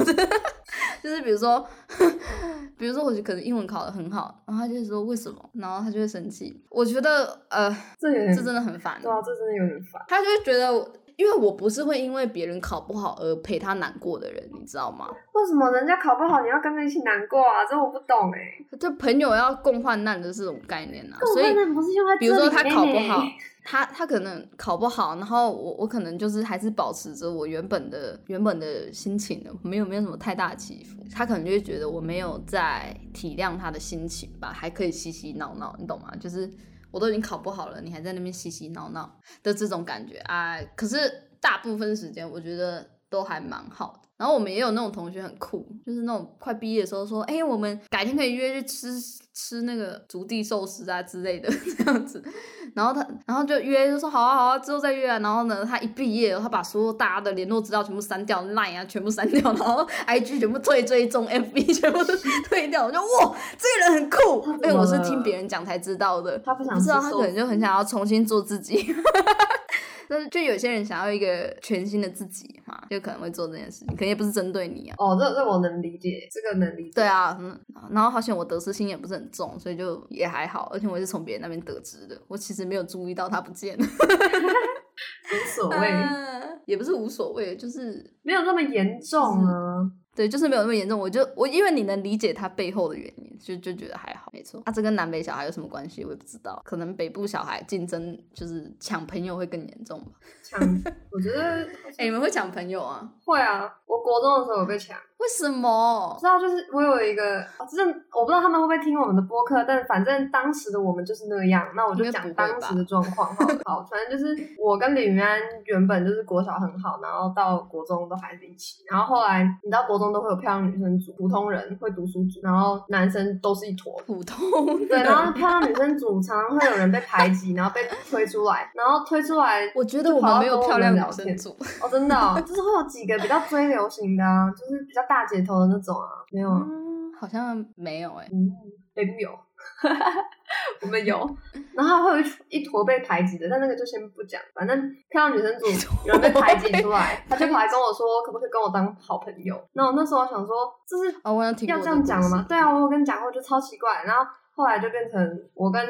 S2: 就是比如说，比如说我就可能英文考的很好，然后他就说为什么，然后他就会生气。我觉得呃，
S1: 这
S2: 这真的很烦。
S1: 对啊，这真的有点烦。
S2: 他就会觉得。因为我不是会因为别人考不好而陪他难过的人，你知道吗？
S1: 为什么人家考不好你要跟着一起难过啊？这我不懂哎。
S2: 就朋友要共患难的这种概念啊，
S1: 所以
S2: 不是比如说他考不好，他他可能考不好，然后我我可能就是还是保持着我原本的原本的心情的，没有没有什么太大起伏。他可能就会觉得我没有在体谅他的心情吧，还可以嬉嬉闹闹，你懂吗？就是。我都已经考不好了，你还在那边嘻嘻闹闹的这种感觉啊！可是大部分时间我觉得都还蛮好的。然后我们也有那种同学很酷，就是那种快毕业的时候说：“哎，我们改天可以约去吃吃那个竹地寿司啊之类的 这样子。”然后他，然后就约，就说：“好啊，好啊，之后再约啊。”然后呢，他一毕业，他把所有大家的联络资料全部删掉，line 啊全部删掉，然后 IG 全部退追踪，FB 全部退掉。我就哇，这个人很酷！哎，我是听别人讲才知道的。
S1: 他不想
S2: 知道，他可能就很想要重新做自己。但是，就有些人想要一个全新的自己嘛，就可能会做这件事情，肯定也不是针对你啊。
S1: 哦，这这我能理解，这个能理解。
S2: 对啊，嗯，然后好像我得失心也不是很重，所以就也还好。而且我是从别人那边得知的，我其实没有注意到他不见了。
S1: 无所谓，
S2: 也不是无所谓，就是
S1: 没有那么严重啊。
S2: 对，就是没有那么严重。我就我因为你能理解他背后的原因，就就觉得还好，没错。啊，这跟南北小孩有什么关系？我也不知道。可能北部小孩竞争就是抢朋友会更严重吧。
S1: 抢，我觉得，
S2: 哎，你们会抢朋友啊？
S1: 会啊，我国中的时候有被抢。
S2: 为什么？
S1: 知道就是我有一个，就是我不知道他们会不会听我们的播客，但反正当时的我们就是那样。那我就讲当时的状况哈。好，反正就是 我跟李云安原本就是国小很好，然后到国中都还是一起。然后后来你知道国中都会有漂亮女生组，普通人会读书组，然后男生都是一坨
S2: 普通。
S1: 对，然后漂亮女生组常常会有人被排挤，然后被推出来，然后推出来，
S2: 我觉得我们没有漂亮女生组
S1: 哦，真的，就是会有几个比较追流行的，啊，就是比较。大姐头的那种啊，没有啊，
S2: 好像没有哎，
S1: 北部有，我们有，然后会有一坨被排挤的，但那个就先不讲。反正漂亮女生组有人被排挤出来，他就跑来跟我说，可不可以跟我当好朋友？那我那时候想说，这是
S2: 哦，我要
S1: 这样讲了吗？对啊，我有跟你讲过，就超奇怪。然后。后来就变成我跟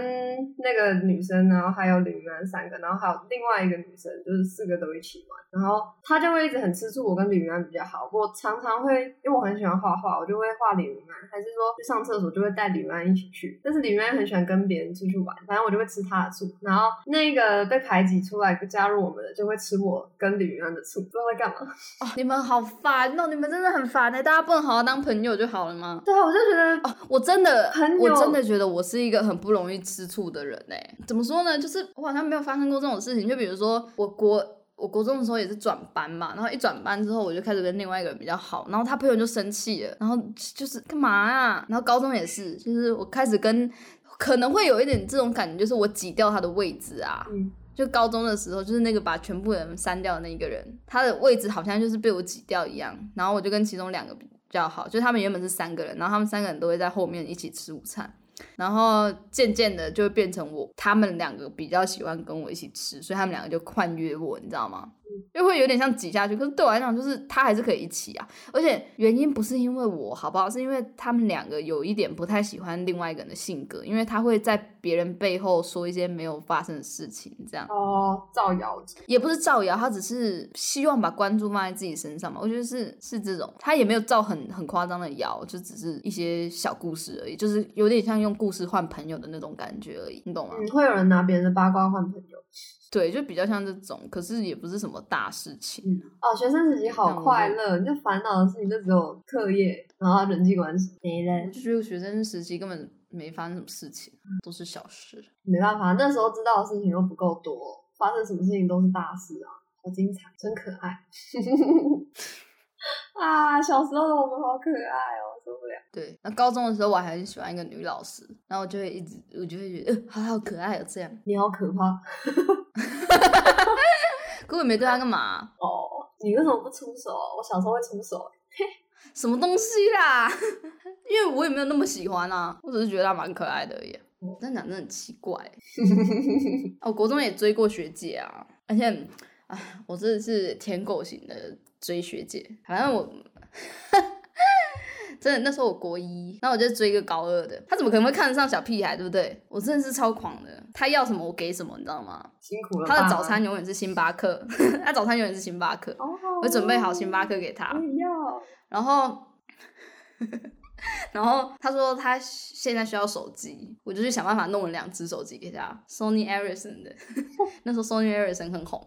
S1: 那个女生，然后还有吕安三个，然后还有另外一个女生，就是四个都一起玩。然后她就会一直很吃醋我跟李云安比较好。我常常会因为我很喜欢画画，我就会画李云安，还是说去上厕所就会带李云安一起去。但是李云安很喜欢跟别人出去玩，反正我就会吃他的醋。然后那个被排挤出来加入我们的，就会吃我跟李云安的醋，不知道在干嘛。
S2: 哦，你们好烦哦！你们真的很烦哎！大家不能好好当朋友就好了吗？
S1: 对啊，我就觉得
S2: 哦，我真的，我真的觉得。我是一个很不容易吃醋的人哎，怎么说呢？就是我好像没有发生过这种事情。就比如说，我国我国中的时候也是转班嘛，然后一转班之后，我就开始跟另外一个人比较好，然后他朋友就生气了，然后就是干嘛啊？然后高中也是，就是我开始跟可能会有一点这种感觉，就是我挤掉他的位置啊。嗯，就高中的时候，就是那个把全部人删掉的那一个人，他的位置好像就是被我挤掉一样。然后我就跟其中两个比较好，就他们原本是三个人，然后他们三个人都会在后面一起吃午餐。然后渐渐的就会变成我，他们两个比较喜欢跟我一起吃，所以他们两个就宽约我，你知道吗？就会有点像挤下去，可是对我来讲，就是他还是可以一起啊。而且原因不是因为我好不好，是因为他们两个有一点不太喜欢另外一个人的性格，因为他会在别人背后说一些没有发生的事情，这样
S1: 哦，造谣
S2: 也不是造谣，他只是希望把关注放在自己身上嘛。我觉得是是这种，他也没有造很很夸张的谣，就只是一些小故事而已，就是有点像用故事换朋友的那种感觉而已，你懂吗？
S1: 会有人拿别人的八卦换朋友。
S2: 对，就比较像这种，可是也不是什么大事情。
S1: 嗯哦，学生时期好快乐，你就烦恼的事情就只有课业，然后人际关系。没了，
S2: 就觉得学生时期根本没发生什么事情，都是小事。
S1: 没办法，那时候知道的事情又不够多，发生什么事情都是大事啊，好精彩，真可爱。啊，小时候的我们好可爱哦，受不了。
S2: 对，那高中的时候我还很喜欢一个女老师，然后我就会一直，我就会觉得，呃，好好可爱哦，这样。
S1: 你好可怕。
S2: 可我没对她干嘛？
S1: 哦，你为什么不出手？我小时候会出手。
S2: 什么东西啦？因为我也没有那么喜欢啊，我只是觉得她蛮可爱的而已。这样讲真的很奇怪。哦，国中也追过学姐啊，而且，哎，我真的是舔狗型的追学姐。反正我。真的，那时候我国一，然后我就追一个高二的，他怎么可能会看得上小屁孩，对不对？我真的是超狂的，他要什么我给什么，你知道吗？
S1: 辛苦了。
S2: 他的早餐永远是星巴克，他早餐永远是星巴克，我准备好星巴克给他。
S1: 要。
S2: 然后，然后他说他现在需要手机，我就去想办法弄了两只手机给他，Sony Ericsson 的，那时候 Sony Ericsson 很红。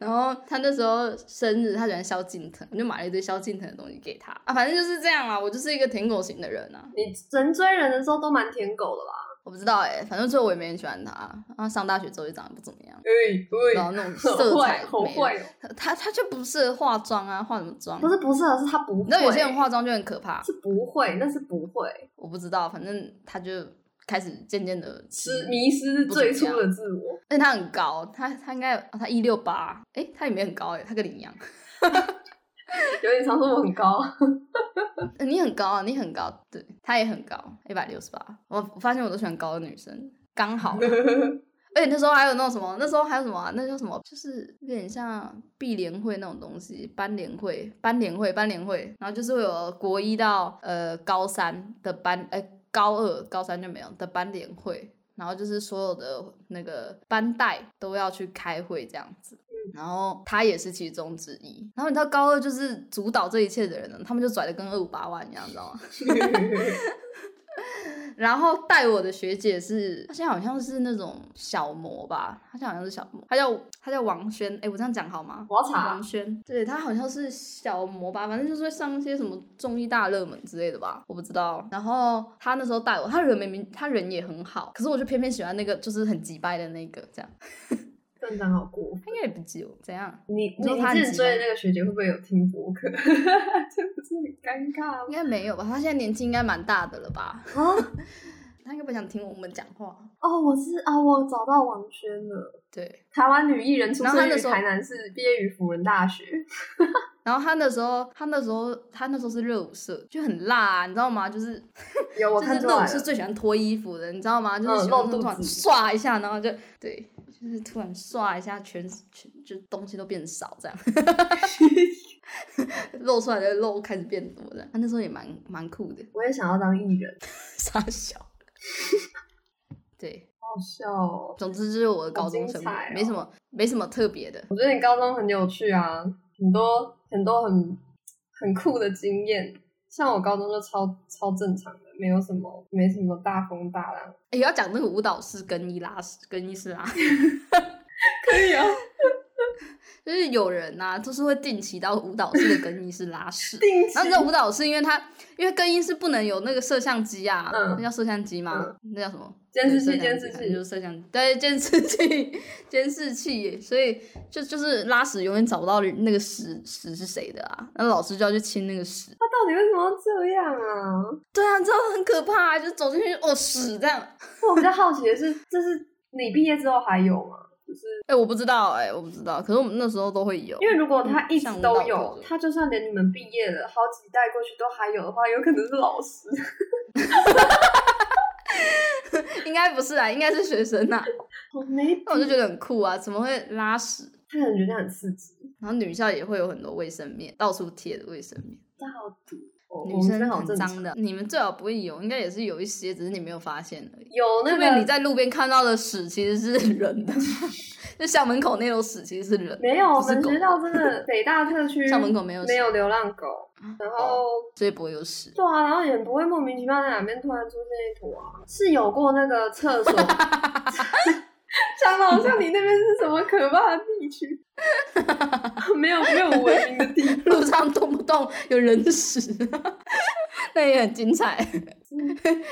S2: 然后他那时候生日，他喜欢萧敬腾，我就买了一堆萧敬腾的东西给他啊，反正就是这样啦。我就是一个舔狗型的人啊。
S1: 你人追人的时候都蛮舔狗的吧？
S2: 我不知道哎，反正最后我也没很喜欢他。然后上大学之后就长得不怎么样，然后那种色彩
S1: 没
S2: 他他就不适合化妆啊，化什么妆？
S1: 不是不适合，是他不会。
S2: 那有些人化妆就很可怕。
S1: 是不会，那是不会。
S2: 我不知道，反正他就。开始渐渐的
S1: 失迷失最初的自我，
S2: 而且他很高，他他应该他一六八，哎，他也没很高哎，他跟你一样，
S1: 有点常说我很高，
S2: 你很高啊，你很高，对他也很高，一百六十八，我我发现我都喜欢高的女生，刚好，而且那时候还有那种什么，那时候还有什么，那叫什么，就是有点像毕联会那种东西，班联会，班联会，班联会，然后就是会有国一到呃高三的班，哎。高二、高三就没有的班联会，然后就是所有的那个班代都要去开会这样子，然后他也是其中之一。然后你知道高二就是主导这一切的人呢，他们就拽的跟二五八万一样，知道吗？然后带我的学姐是，她现在好像是那种小模吧，她现在好像是小模，她叫她叫王轩，哎，我这样讲好吗？
S1: 我查
S2: 王轩，对她好像是小模吧，反正就是会上一些什么综艺大热门之类的吧，我不知道。然后她那时候带我，她人明明她人也很好，可是我就偏偏喜欢那个就是很急败的那个这样。
S1: 正常好过，他
S2: 应该也不记我，怎样？
S1: 你你自己追的那个学姐会不会有听播客？这不是很尴尬？
S2: 应该没有吧？他现在年纪应该蛮大的了吧？啊，他应该不想听我们讲话。
S1: 哦，我是啊，我找到王轩了。
S2: 对，
S1: 台湾女艺人，出生于台南市，毕业于辅仁大学。
S2: 然后他那时候，他那时候，他那时候是热舞社，就很辣，你知道吗？就是
S1: 有我看
S2: 热舞社最喜欢脱衣服的，你知道吗？就是喜欢突然唰一下，然后就对，就是突然唰一下，全全就东西都变少这样，露出来的肉开始变多的。他那时候也蛮蛮酷的。
S1: 我也想要当艺人，
S2: 傻笑。对，
S1: 好笑。哦。
S2: 总之就是我的高中生活，没什么没什么特别的。
S1: 我觉得你高中很有趣啊，很多很多很很酷的经验。像我高中就超超正常的，没有什么没什么大风大浪。
S2: 也，要讲那个舞蹈室更衣拉屎，更衣室拉，
S1: 可以啊。
S2: 就是有人呐，就是会定期到舞蹈室的更衣室拉屎。
S1: 然
S2: 后那舞蹈室，因为它因为更衣室不能有那个摄像机啊，那叫摄像机吗？那叫什么？
S1: 监视器，监视器
S2: 就是摄像对监视器，监视器。所以就就是拉屎永远找不到那个屎屎是谁的啊？那老师就要去清那个屎。
S1: 他到底为什么要这样啊？
S2: 对啊，知道很可怕，就走进去哦屎这样。
S1: 我比较好奇的是，这是你毕业之后还有吗？
S2: 哎，我不知道，哎，我不知道。可是我们那时候都会有，
S1: 因为如果他一直都有，他就算连你们毕业了好几代过去都还有的话，有可能是老师。
S2: 应该不是啊，应该是学生 呐。那我就觉得很酷啊，怎么会拉屎？
S1: 他可能觉得很刺激。
S2: 然后女校也会有很多卫生棉，到处贴的卫生棉。
S1: 到底。
S2: 女生很脏的，你们最好不会有，应该也是有一些，只是你没有发现而已。
S1: 有那个
S2: 你在路边看到的屎其实是人的，就校门口那种屎其实是人。
S1: 没有，我们学校真的北大特区
S2: 校门口没有
S1: 没有流浪狗，然后
S2: 所以不会有屎。
S1: 对啊，然后也不会莫名其妙在哪边突然出现一坨啊，是有过那个厕所。讲的好像你那边是什么可怕的地区，没有没有文明的地，
S2: 路上动不动有人屎，那也很精彩。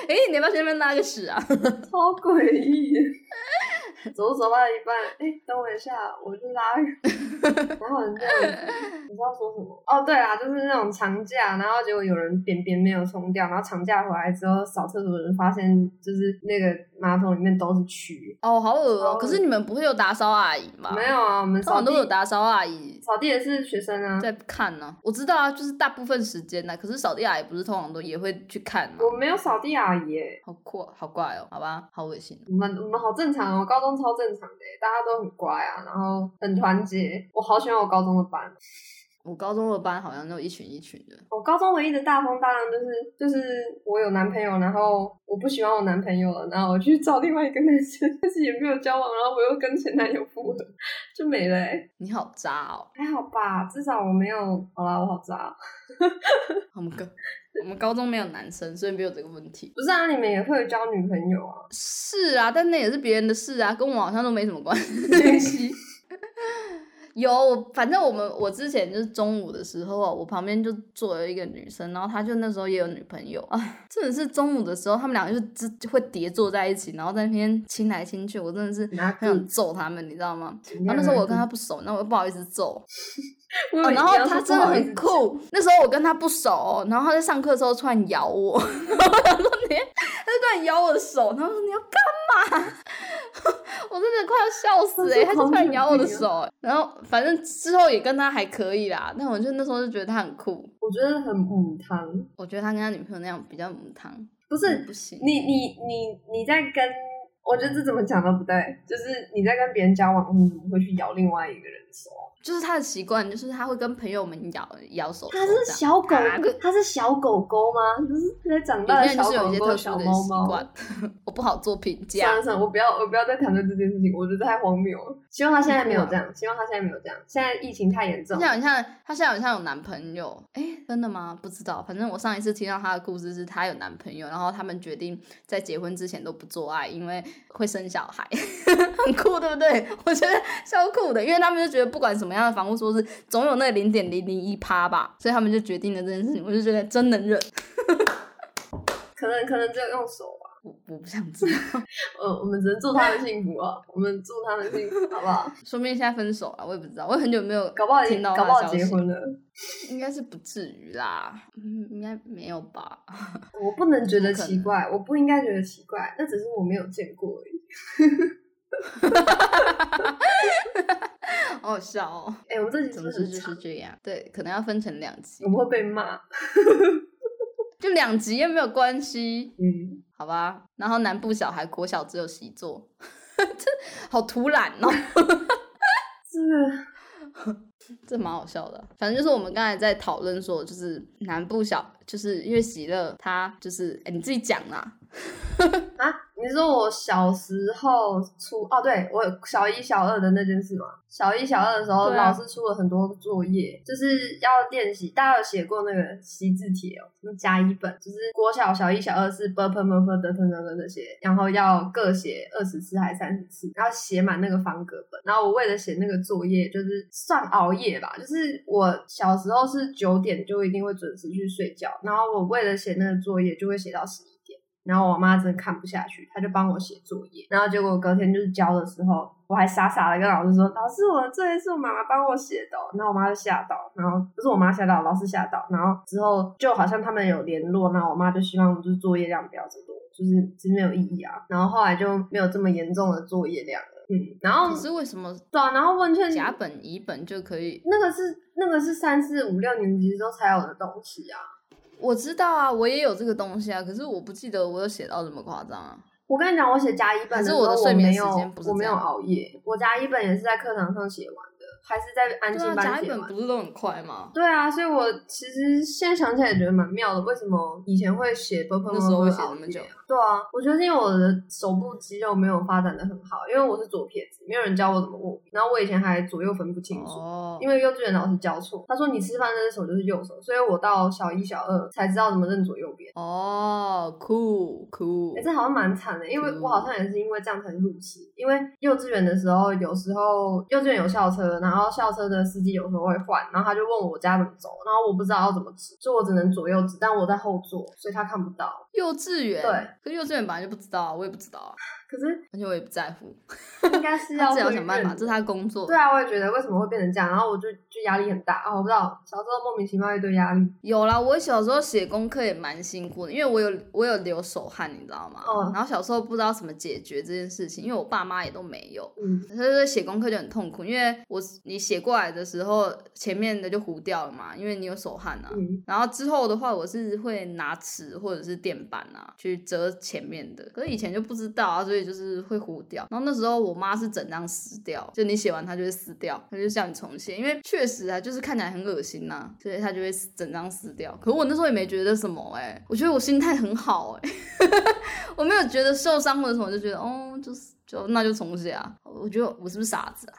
S2: 哎，你要不要去那边拉个屎啊？
S1: 超诡异。走走到一半，哎，等我一下，我去拉。然后这样，你知道说什么？哦，对啊，就是那种长假，然后结果有人便便没有冲掉，然后长假回来之后扫厕所的人发现，就是那个马桶里面都是蛆。
S2: 哦，好恶哦！可是你们不会有打扫阿姨吗？
S1: 没有啊，我们扫
S2: 地都有打扫阿姨，
S1: 扫地也是学生啊，
S2: 在看呢。我知道啊，就是大部分时间呢，可是扫地阿姨不是通常都也会去看吗？
S1: 我没有扫地阿姨，
S2: 好怪，好怪哦，好吧，好恶心。
S1: 我们我们好正常哦，高中。超正常的，大家都很乖啊，然后很团结。我好喜欢我高中的班。
S2: 我高中的班好像都一群一群的。
S1: 我高中唯一的大风大浪就是就是我有男朋友，然后我不喜欢我男朋友了，然后我去找另外一个男生，但是也没有交往，然后我又跟前男友复合，就没了。
S2: 你好渣哦！
S1: 还好吧，至少我没有。好啦，我好渣。
S2: 我们高我们高中没有男生，所以没有这个问题。
S1: 不是啊，你们也会交女朋友啊？
S2: 是啊，但那也是别人的事啊，跟我好像都没什么关系。有，反正我们我之前就是中午的时候啊，我旁边就坐了一个女生，然后她就那时候也有女朋友啊，真的是中午的时候，他们两个就只会叠坐在一起，然后在那边亲来亲去，我真的是很想揍他们，你知道吗？然后那时候我跟她不熟，那我又不好意思揍。然后他真的很酷，那时候我跟他不熟，然后他在上课的时候突然咬我，然后他说你，他就突然咬我的手，然后说你要干嘛？我真的快要笑死哎！他就突然咬我的手，然后反正之后也跟他还可以啦，但我就那时候就觉得他很酷，
S1: 我觉得很母汤，
S2: 我觉得他跟他女朋友那样比较母汤，
S1: 不是
S2: 不行，
S1: 你你你你在跟，我觉得这怎么讲都不对，就是你在跟别人交往，你怎么会去咬另外一个人的手？
S2: 就是他的习惯，就是他会跟朋友们咬咬手。
S1: 他是小狗，他是小狗狗吗？就是在长大的小狗狗、小猫猫。
S2: 我不好做评价。
S1: 算了算了，我不要，我不要再谈论这件事情，我觉得太荒谬了。希望他现在没有这样，希望他现在没有这样。现在疫情太严重。
S2: 他现在他现在好像有男朋友，哎，真的吗？不知道。反正我上一次听到他的故事是他有男朋友，然后他们决定在结婚之前都不做爱，因为会生小孩，很酷，对不对？我觉得超酷的，因为他们就觉得不管什么。什么样的房屋说是总有那零点零零一趴吧，所以他们就决定了这件事情。我就觉得真能忍，
S1: 可能可能只有用手吧，
S2: 我我不想知道。
S1: 呃，我们只能祝他们幸福啊，我们祝他们幸福，好不好？
S2: 说明现在分手了，我也不知道，我很久没有
S1: 搞不好
S2: 听到
S1: 搞不好结婚了，
S2: 应该是不至于啦，嗯，应该没有吧？
S1: 我不能觉得奇怪，我不应该觉得奇怪，那只是我没有见过而已。
S2: 好笑哦！
S1: 哎，我们这集
S2: 总是就是这样。对，可能要分成两集。
S1: 我们会被骂。
S2: 就两集也没有关系。
S1: 嗯，
S2: 好吧。然后南部小孩国小只有习作，这好突然哦。
S1: 这
S2: 这蛮好笑的。反正就是我们刚才在讨论说，就是南部小，就是因为喜乐他就是，哎，你自己讲啦。
S1: 啊，你说我小时候出哦，对我小一、小二的那件事吗？小一、小二的时候，老师出了很多作业，就是要练习。大家有写过那个习字帖哦，什么甲乙本，就是国小小一、小二是 b p m f d t n 的那些，然后要各写二十次还是三十次，然后写满那个方格本。然后我为了写那个作业，就是算熬夜吧，就是我小时候是九点就一定会准时去睡觉，然后我为了写那个作业，就会写到十一。然后我妈真的看不下去，她就帮我写作业。然后结果隔天就是交的时候，我还傻傻的跟老师说：“老师，我的作业是我妈妈帮我写的。”然后我妈就吓到，然后不是我妈吓到，老师吓到。然后之后就好像他们有联络，然后我妈就希望就是作业量不要这么多，就是其实没有意义啊。然后后来就没有这么严重的作业量了。嗯，然后
S2: 可是为什么？
S1: 对啊，然后问卷
S2: 甲本乙本就可以？
S1: 那个是那个是三四五六年级时候才有的东西啊。
S2: 我知道啊，我也有这个东西啊，可是我不记得我有写到这么夸张啊。
S1: 我跟你讲，我写甲乙本的时候，
S2: 我
S1: 没有，我没有熬夜，我甲乙本也是在课堂上写完。还是在安静班写
S2: 本不是都很快吗？
S1: 对啊，所以我其实现在想起来觉得蛮妙的。为什么以前会写
S2: 那时候会写那么久？
S1: 对啊，我觉得是因为我的手部肌肉没有发展的很好，因为我是左撇子，没有人教我怎么握笔。然后我以前还左右分不清楚，因为幼稚园老师教错，他说你吃饭那只手就是右手，所以我到小一、小二才知道怎么认左右边。
S2: 哦，酷酷，
S1: 哎，这好像蛮惨的，因为我好像也是因为这样才入职。因为幼稚园的时候，有时候幼稚园有校车，然后校车的司机有时候会换，然后他就问我家怎么走，然后我不知道要怎么指，所以我只能左右指，但我在后座，所以他看不到。
S2: 幼稚园
S1: 对，
S2: 可幼稚园本来就不知道，我也不知道啊。
S1: 可是，
S2: 而且我也不在乎，
S1: 应该是 要
S2: 要想办法，这是他工作。
S1: 对啊，我也觉得为什么会变成这样，然后我就就压力很大啊！我不知道小时候莫名其妙一堆压力。
S2: 有啦，我小时候写功课也蛮辛苦的，因为我有我有流手汗，你知道吗？
S1: 哦。
S2: 然后小时候不知道怎么解决这件事情，因为我爸妈也都没有。
S1: 嗯。
S2: 所以说写功课就很痛苦，因为我你写过来的时候，前面的就糊掉了嘛，因为你有手汗啊。
S1: 嗯。
S2: 然后之后的话，我是会拿尺或者是垫板啊去折前面的，可是以前就不知道啊，所以就是会糊。掉，然后那时候我妈是整张撕掉，就你写完它就会撕掉，她就叫你重写，因为确实啊，就是看起来很恶心呐，所以她就会整张撕掉。可我那时候也没觉得什么哎，我觉得我心态很好哎，我没有觉得受伤或者什么，就觉得哦，就是就那就重写啊。我觉得我是不是傻子啊？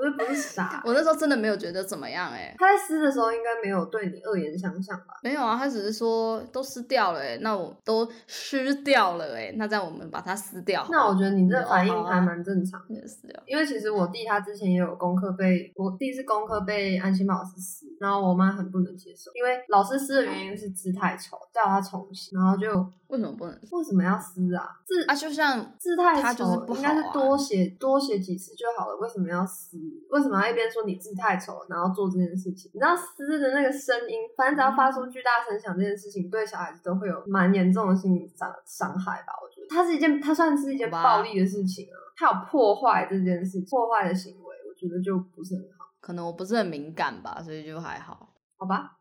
S1: 我不是傻，
S2: 我那时候真的没有觉得怎么样哎。
S1: 他在撕的时候应该没有对你恶言相向吧？
S2: 没有啊，他只是说都撕掉了哎，那我都撕掉了哎，那这样我们把它撕掉。
S1: 那我觉得你这反应还蛮正常
S2: 的，撕掉。
S1: 因为其实我弟他之前也有功课被我弟是功课被安心老师撕，然后我妈很不能接受，因为老师撕的原因是字太丑，叫他重写，然后就
S2: 为什么不能？
S1: 为什么要撕啊？字
S2: 啊，就像
S1: 字太
S2: 丑，
S1: 应该是多写多写几次就好了，为什么要撕？为什么要一边说你字太丑，然后做这件事情？你知道撕的那个声音，反正只要发出巨大声响，这件事情对小孩子都会有蛮严重的心理伤伤害吧？我觉得它是一件，它算是一件暴力的事情啊，它有破坏这件事，破坏的行为，我觉得就不是很好。
S2: 可能我不是很敏感吧，所以就还好，
S1: 好吧。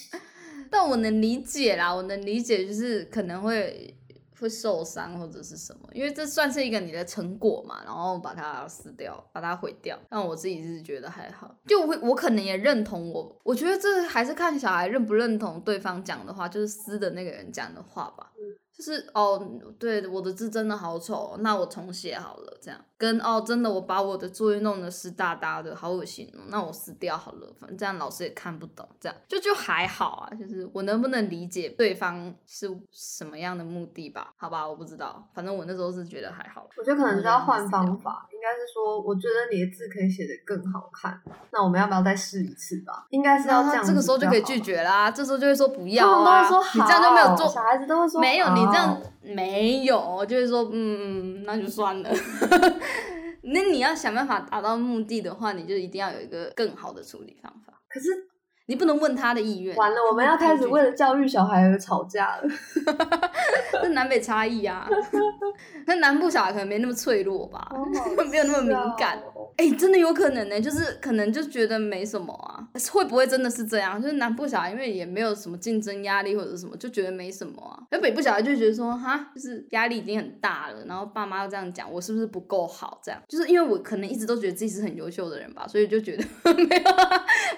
S2: 但我能理解啦，我能理解，就是可能会。会受伤或者是什么？因为这算是一个你的成果嘛，然后把它撕掉，把它毁掉。但我自己是觉得还好，就我我可能也认同我，我觉得这还是看小孩认不认同对方讲的话，就是撕的那个人讲的话吧。就是哦，对，我的字真的好丑，那我重写好了，这样跟哦，真的我把我的作业弄得湿哒哒的，好恶心哦，那我撕掉好了，反正这样老师也看不懂，这样就就还好啊，就是我能不能理解对方是什么样的目的吧？好吧，我不知道，反正我那时候是觉得还好。
S1: 我觉得可能是要换方法，应该是说，我觉得你的字可以写得更好看，那我们要不要再试一次吧？应该是要这样，
S2: 这个时候就可以拒绝啦，这时候就会说不要啊，你这样就没有做，
S1: 小孩子都会说
S2: 没有你。这样没有，就是说，嗯，那就算了。那你要想办法达到目的的话，你就一定要有一个更好的处理方法。
S1: 可是
S2: 你不能问他的意愿。
S1: 完了，我们要开始为了教育小孩而吵架了。
S2: 这南北差异啊，那南部小孩可能没那么脆弱吧，没有那么敏感。哎，真的有可能呢，就是可能就觉得没什么啊，会不会真的是这样？就是南部小孩因为也没有什么竞争压力或者什么，就觉得没什么啊。而北部小孩就觉得说，哈，就是压力已经很大了，然后爸妈又这样讲，我是不是不够好？这样，就是因为我可能一直都觉得自己是很优秀的人吧，所以就觉得没有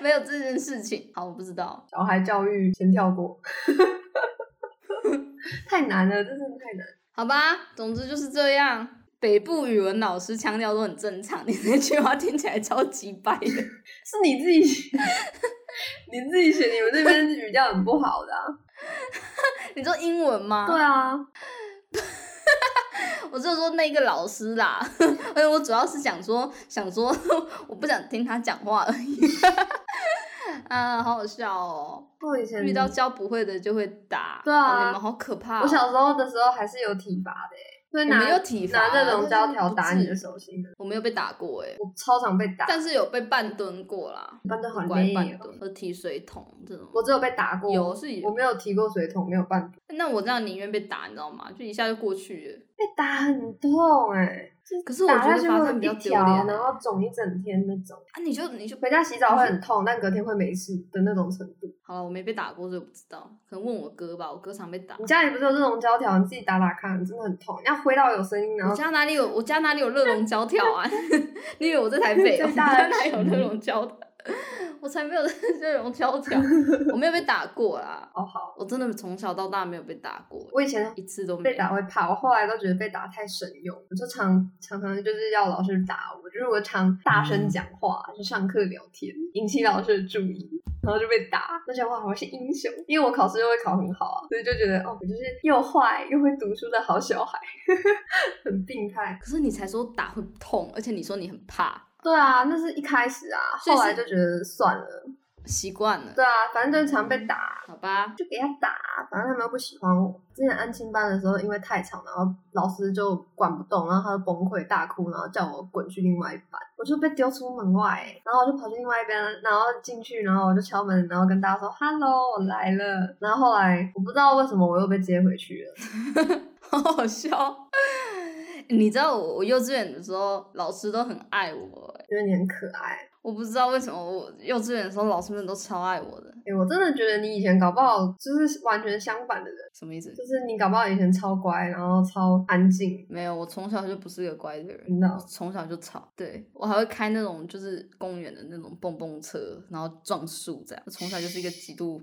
S2: 没有这件事情。好，我不知道，
S1: 小孩教育先跳过，太难了，真的太难。
S2: 好吧，总之就是这样。北部语文老师腔调都很正常，你那句话听起来超级白的，
S1: 是你自己，你自己写，你们那边语调很不好的。
S2: 你说英文吗？
S1: 对啊，
S2: 我就说那个老师啦，哎，我主要是想说，想说我不想听他讲话而已。啊，好好笑哦！
S1: 我以前
S2: 遇到教不会的就会打，
S1: 对啊，
S2: 你们好可怕。
S1: 我小时候的时候还是有体罚的。
S2: 我没有体罚，
S1: 拿那种胶条打你的手心的，
S2: 我没有被打过哎，
S1: 我超常被打，
S2: 但是有被半蹲过啦，
S1: 半蹲很
S2: 乖，半蹲，和提水桶这种，
S1: 我只有被打过，
S2: 有是，
S1: 我没有提过水桶，没有半蹲。
S2: 那我这样宁愿被打，你知道吗？就一下就过去了。
S1: 被打很痛哎。
S2: 可是我觉得发生比较丢脸，
S1: 然后肿一整天那种
S2: 啊！你就你就
S1: 回家洗澡会很痛，但隔天会没事的那种程度。
S2: 好了，我没被打过，所以不知道。可能问我哥吧，我哥常被打。
S1: 你家里不是有热熔胶条？你自己打打看，真的很痛。要挥到有声音。然后
S2: 我家哪里有？我家哪里有热熔胶条啊？你以为我在台北？我家哪有热熔胶的？我才没有这种胶条，我没有被打过啦。
S1: 哦好，
S2: 我真的从小到大没有被打过。
S1: 我以前
S2: 一次都没
S1: 被打会怕，我后来都觉得被打太神勇，我就常常常就是要老师打我，就是我常大声讲话，就上课聊天，引起老师的注意，然后就被打。那些话我是英雄，因为我考试又会考很好啊，所以就觉得哦，我就是又坏又会读书的好小孩，很病态。
S2: 可是你才说打会痛，而且你说你很怕。
S1: 对啊，那是一开始啊，后来就觉得算了，
S2: 习惯了。
S1: 对啊，反正就常被打，
S2: 好吧，
S1: 就给他打，反正他们又不喜欢我。之前安亲班的时候，因为太吵，然后老师就管不动，然后他就崩溃大哭，然后叫我滚去另外一班，我就被丢出门外，然后我就跑去另外一边，然后进去，然后我就敲门，然后跟大家说 “hello，我来了”，然后后来我不知道为什么我又被接回去了，
S2: 好好笑。你知道我我幼稚园的时候，老师都很爱我，
S1: 觉得你很可爱。
S2: 我不知道为什么我幼稚园的时候，老师们都超爱我的。
S1: 哎，我真的觉得你以前搞不好就是完全相反的人。
S2: 什么意思？
S1: 就是你搞不好以前超乖，然后超安静。
S2: 没有，我从小就不是个乖的人。
S1: 真的，
S2: 从小就吵。对我还会开那种就是公园的那种蹦蹦车，然后撞树这样。从小就是一个极度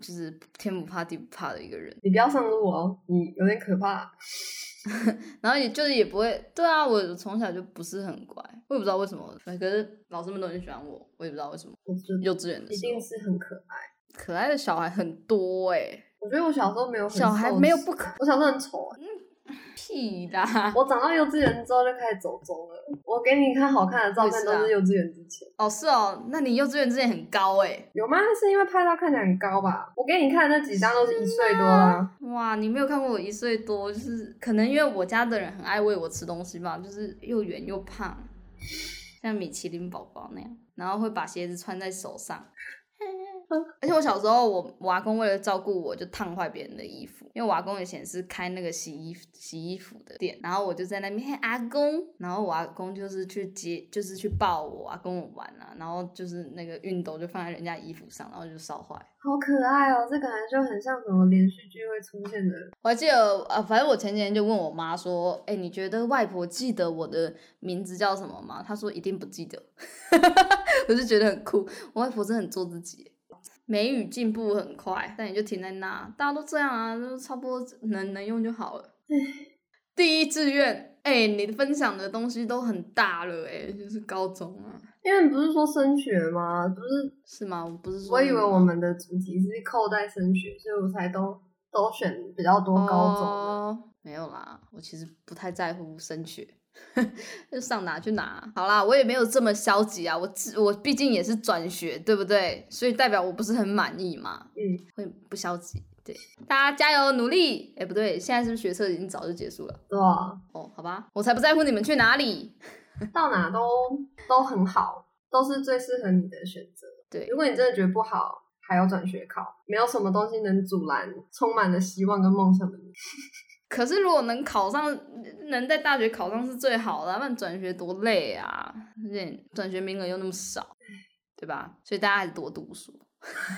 S2: 就是天不怕地不怕的一个人。
S1: 你不要上路哦，你有点可怕。
S2: 然后也就是也不会，对啊，我从小就不是很乖，我也不知道为什么，可是老师们都很喜欢我，我也不知道为什么。幼稚园的
S1: 一定是很可爱，
S2: 可爱的小孩很多哎。
S1: 我觉得我小时候没有
S2: 小孩没有不可，
S1: 我小时候很丑。
S2: 屁啦！
S1: 我长到幼稚园之后就开始走中了。我给你看好看的照片，都是幼稚园之前。
S2: 哦，是哦，那你幼稚园之前很高哎？
S1: 有吗？是因为拍照看起来很高吧？我给你看的那几张都是一岁多啦。
S2: 哇，你没有看过我一岁多，就是可能因为我家的人很爱喂我吃东西吧，就是又圆又胖，像米其林宝宝那样，然后会把鞋子穿在手上。而且我小时候，我我阿公为了照顾我，就烫坏别人的衣服。因为我阿公以前是开那个洗衣洗衣服的店，然后我就在那边阿公，然后我阿公就是去接，就是去抱我阿公玩啊，然后就是那个熨斗就放在人家衣服上，然后就烧坏。
S1: 好可爱哦，这感觉就很像什么连续剧会出现的。
S2: 我还记得，啊，反正我前几天就问我妈说，哎，你觉得外婆记得我的名字叫什么吗？她说一定不记得。我就觉得很酷，我外婆真的很做自己。美语进步很快，但也就停在那，大家都这样啊，就差不多能能用就好了。第一志愿，哎，你分享的东西都很大了，哎，就是高中啊。
S1: 因为不是说升学吗？不是
S2: 是吗？我不是，
S1: 我以为我们的主题是扣在升学，所以我才都都选比较多高中。
S2: 没有啦，我其实不太在乎升学。就上哪去哪，好啦，我也没有这么消极啊，我我毕竟也是转学，对不对？所以代表我不是很满意嘛，
S1: 嗯，
S2: 会不消极，对，大家加油努力，哎，不对，现在是不是学测已经早就结束了？
S1: 对啊，
S2: 哦，好吧，我才不在乎你们去哪里，
S1: 到哪都都很好，都是最适合你的选择。
S2: 对，
S1: 如果你真的觉得不好，还要转学考，没有什么东西能阻拦充满了希望跟梦想的你。
S2: 可是如果能考上，能在大学考上是最好的，不然转学多累啊！而且转学名额又那么少，对吧？所以大家还是多读书，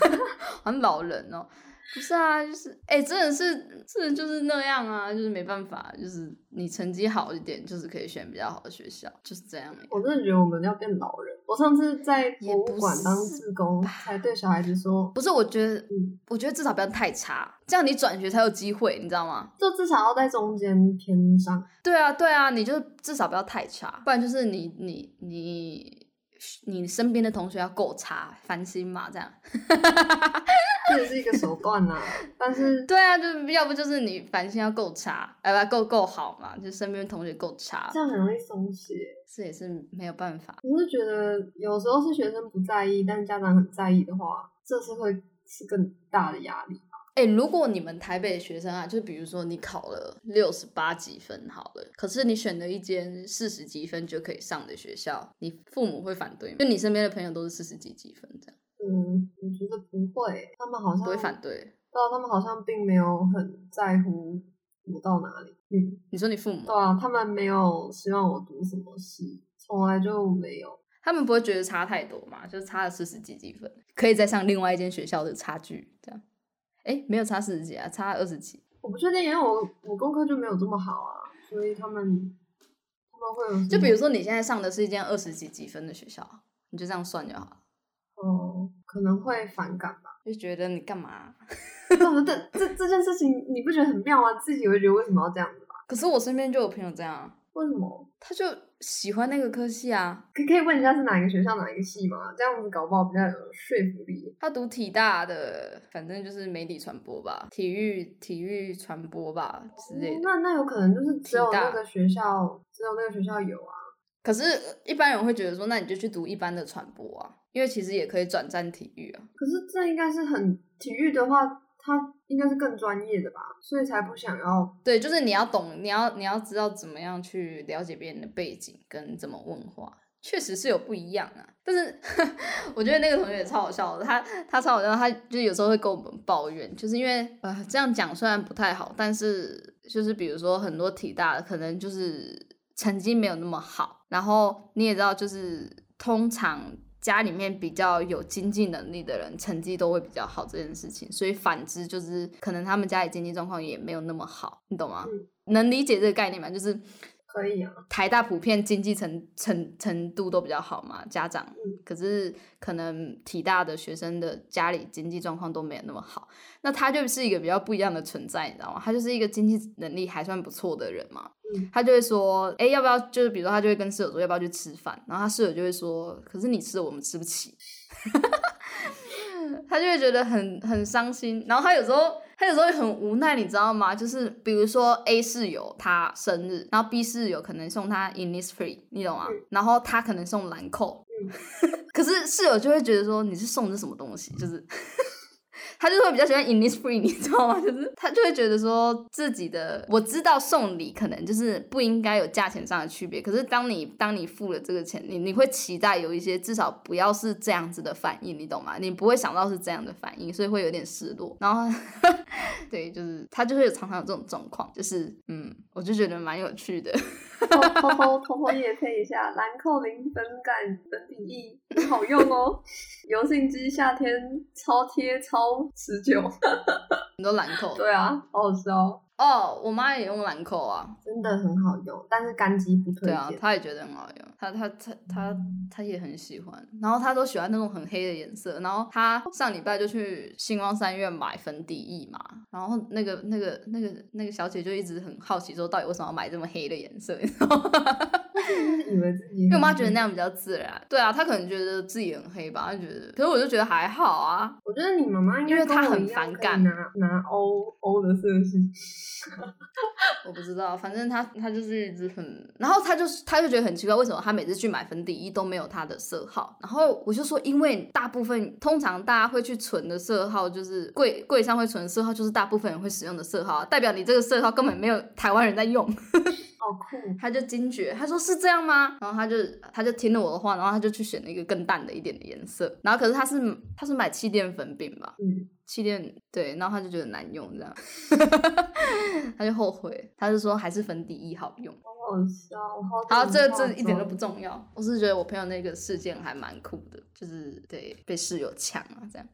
S2: 很老人哦。不是啊，就是哎，真的是，真的就是那样啊，就是没办法，就是你成绩好一点，就是可以选比较好的学校，就是这样。
S1: 我真的觉得我们要变老人。我上次在博物馆当志工，才对小孩子说，
S2: 不是，我觉得，我觉得至少不要太差，这样你转学才有机会，你知道吗？
S1: 就至少要在中间偏上。
S2: 对啊，对啊，你就至少不要太差，不然就是你你你。你身边的同学要够差，烦心嘛？这样，
S1: 这也是一个手段呐。但是，
S2: 对啊，就要不就是你烦心要够差，哎不够够好嘛？就身边同学够差，
S1: 这样很容易松懈。
S2: 这也是没有办法。
S1: 我是觉得有时候是学生不在意，但是家长很在意的话，这是会是更大的压力。
S2: 哎，如果你们台北的学生啊，就比如说你考了六十八几分好了，可是你选了一间四十几分就可以上的学校，你父母会反对吗？就你身边的朋友都是四十几几分这样？
S1: 嗯，我觉得不会，他们好像
S2: 不会反对。
S1: 对啊，他们好像并没有很在乎我到哪里。嗯，
S2: 你说你父母？
S1: 对啊，他们没有希望我读什么系，从来就没有。
S2: 他们不会觉得差太多嘛？就差了四十几几分，可以再上另外一间学校的差距这样。哎，没有差四十几啊，差二十几。
S1: 我不确定，因为我我功课就没有这么好啊，所以他们他们会有。
S2: 就比如说你现在上的是一间二十几几分的学校，你就这样算就好了。
S1: 哦，可能会反感吧，
S2: 就觉得你干嘛？
S1: 这这这件事情你不觉得很妙吗？自己会觉得为什么要这样子吧？
S2: 可是我身边就有朋友这样。
S1: 为什么？
S2: 他就喜欢那个科系啊？
S1: 可可以问一下是哪一个学校哪一个系吗？这样子搞不好比较有说服力。
S2: 他读体大的，反正就是媒体传播吧，体育体育传播吧之类的。
S1: 那那有可能就是只有那个学校，只有那个学校有啊。
S2: 可是，一般人会觉得说，那你就去读一般的传播啊，因为其实也可以转战体育啊。
S1: 可是这应该是很体育的话。他应该是更专业的吧，所以才不想要。
S2: 对，就是你要懂，你要你要知道怎么样去了解别人的背景跟怎么问话，确实是有不一样啊。但是 我觉得那个同学也超好笑的，他他超好笑，他就有时候会跟我们抱怨，就是因为呃这样讲虽然不太好，但是就是比如说很多体大的可能就是成绩没有那么好，然后你也知道就是通常。家里面比较有经济能力的人，成绩都会比较好这件事情，所以反之就是可能他们家里经济状况也没有那么好，你懂吗？能理解这个概念吗？就是。
S1: 可以啊，
S2: 台大普遍经济程程程度都比较好嘛，家长，可是可能体大的学生的家里经济状况都没有那么好，那他就是一个比较不一样的存在，你知道吗？他就是一个经济能力还算不错的人嘛，他就会说，哎，要不要？就是比如说，他就会跟室友说要不要去吃饭，然后他室友就会说，可是你吃我们吃不起，他就会觉得很很伤心，然后他有时候。他有时候会很无奈，你知道吗？就是比如说 A 室友他生日，然后 B 室友可能送他 Innisfree，你懂吗？然后他可能送兰蔻，可是室友就会觉得说你是送的什么东西，就是。他就会比较喜欢 Innisfree，你知道吗？就是他就会觉得说自己的，我知道送礼可能就是不应该有价钱上的区别，可是当你当你付了这个钱，你你会期待有一些至少不要是这样子的反应，你懂吗？你不会想到是这样的反应，所以会有点失落。然后，对，就是他就会常常有这种状况，就是嗯，我就觉得蛮有趣的。
S1: 偷偷偷偷也配一下，兰蔻零粉感粉底液好用哦，油性肌夏天超贴超持久。
S2: 很多兰蔻？
S1: 对啊，好好吃哦。
S2: 哦，我妈也用兰蔻啊，
S1: 真的很好用，但是干肌不推荐。对
S2: 啊，她也觉得很好用，她她她她她也很喜欢，然后她都喜欢那种很黑的颜色，然后她上礼拜就去星光三院买粉底液嘛，然后那个那个那个那个小姐就一直很好奇说，到底为什么要买这么黑的颜色？你知道吗？因为我妈觉得那样比较自然。对啊，她可能觉得自己很黑吧，她觉得，可是我就觉得还好啊。
S1: 我觉得你妈妈因为
S2: 她很反感
S1: 拿拿欧欧的色系。
S2: 我不知道，反正她她就是一直很，然后她就是她就觉得很奇怪，为什么她每次去买粉底液都没有她的色号？然后我就说，因为大部分通常大家会去存的色号，就是柜柜上会存的色号，就是大部分人会使用的色号，代表你这个色号根本没有台湾人在用。
S1: 哦，好酷。
S2: 他就惊觉，他说是这样吗？然后他就他就听了我的话，然后他就去选了一个更淡的一点的颜色。然后可是他是他是买气垫粉饼吧？
S1: 嗯，
S2: 气垫对，然后他就觉得难用，这样 他就后悔，他就说还是粉底液好用。
S1: 好笑，好。
S2: 好，这这一点都不重要。我是觉得我朋友那个事件还蛮酷的，就是对被室友抢啊这样。